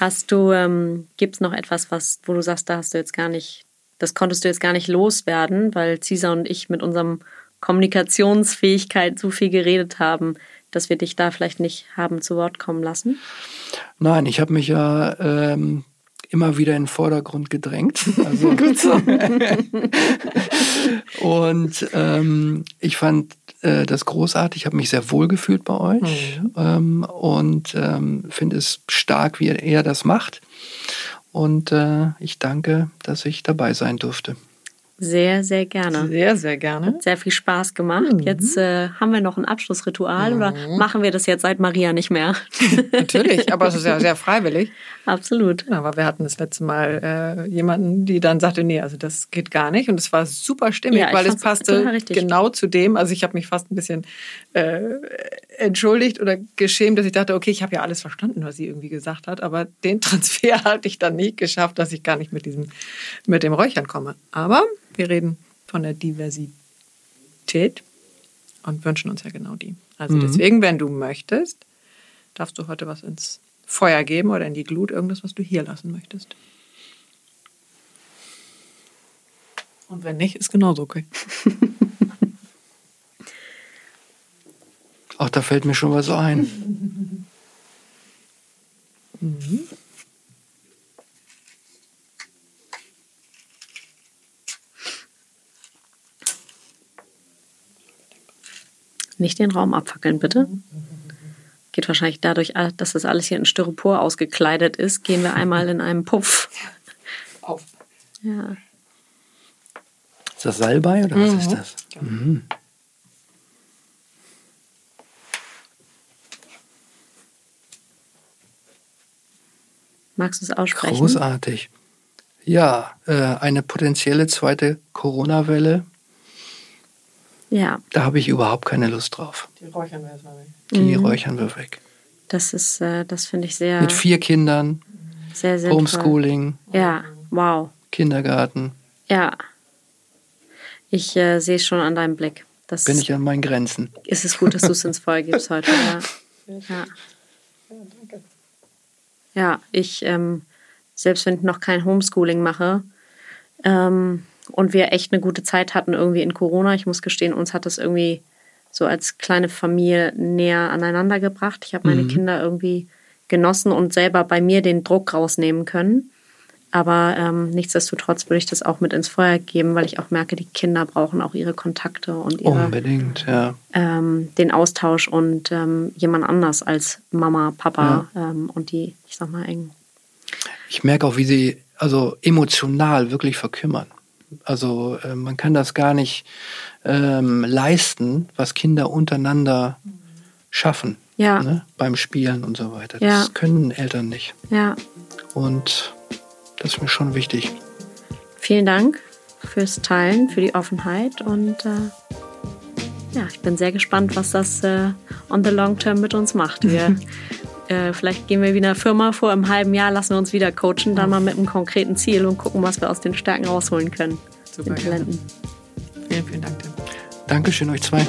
Hast du, ähm, gibt es noch etwas, was, wo du sagst, da hast du jetzt gar nicht, das konntest du jetzt gar nicht loswerden, weil Cesar und ich mit unserem Kommunikationsfähigkeit so viel geredet haben, dass wir dich da vielleicht nicht haben zu Wort kommen lassen? Nein, ich habe mich ja ähm, immer wieder in den Vordergrund gedrängt. Also, und ähm, ich fand äh, das großartig, ich habe mich sehr wohl gefühlt bei euch ähm, und ähm, finde es stark, wie er das macht. Und äh, ich danke, dass ich dabei sein durfte. Sehr, sehr gerne. Sehr, sehr gerne. Hat sehr viel Spaß gemacht. Jetzt äh, haben wir noch ein Abschlussritual oder machen wir das jetzt seit Maria nicht mehr? Natürlich, aber es ist ja sehr freiwillig. Absolut. Ja, aber wir hatten das letzte Mal äh, jemanden, die dann sagte, nee, also das geht gar nicht. Und es war super stimmig, Ja, weil es passte genau zu dem. Also ich habe mich fast ein bisschen äh, entschuldigt oder geschämt, dass ich dachte, okay, ich habe ja alles verstanden, was sie irgendwie gesagt hat, aber den Transfer hatte ich dann nicht geschafft, dass ich gar nicht mit diesem, mit dem Räuchern komme. Aber wir reden von der Diversität und wünschen uns ja genau die. Also deswegen, wenn du möchtest, darfst du heute was ins Feuer geben oder in die Glut, irgendwas, was du hier lassen möchtest. Und wenn nicht, ist genauso okay. Auch da fällt mir schon was ein. Nicht den Raum abfackeln, bitte. Geht wahrscheinlich dadurch, dass das alles hier in Styropor ausgekleidet ist, gehen wir einmal in einem Puff. Auf. Ja. Ist das Salbei oder was ist das? Magst du es aussprechen? Großartig. Ja, äh, eine potenzielle zweite Corona-Welle Ja. Da habe ich überhaupt keine Lust drauf. Die räuchern wir erstmal weg. Die mhm. räuchern wir weg. Das ist, äh, das finde ich sehr. Mit vier Kindern. Sehr, sehr Homeschooling. Ja, wow. Kindergarten. Ja. Ich äh, sehe es schon an deinem Blick. Das Bin ich an meinen Grenzen. Ist es gut, dass du es ins Feuer gibst heute, ja. Ja, ja danke. Ja, ich, ähm, selbst wenn ich noch kein Homeschooling mache ähm, und wir echt eine gute Zeit hatten irgendwie in Corona, ich muss gestehen, uns hat das irgendwie so als kleine Familie näher aneinander gebracht. Ich habe meine mhm. Kinder irgendwie genossen und selber bei mir den Druck rausnehmen können. Aber ähm, nichtsdestotrotz würde ich das auch mit ins Feuer geben, weil ich auch merke, die Kinder brauchen auch ihre Kontakte und ihre, Unbedingt, ja. ähm, den Austausch und ähm, jemand anders als Mama, Papa ja. Ähm, und die, ich sag mal, eng. Ich merke auch, wie sie also emotional wirklich verkümmern. Also äh, man kann das gar nicht ähm, leisten, was Kinder untereinander schaffen. Ja. Ne? Beim Spielen und so weiter. Das ja. können Eltern nicht. Ja. Und das ist mir schon wichtig. Vielen Dank fürs Teilen, für die Offenheit und äh, ja, ich bin sehr gespannt, was das äh, on the long term mit uns macht. Wir, äh, vielleicht gehen wir wie eine Firma vor, im halben Jahr lassen wir uns wieder coachen, dann mal mit einem konkreten Ziel und gucken, was wir aus den Stärken rausholen können. Super, den Talenten. Vielen, vielen Dank. Tim. Dankeschön euch zwei.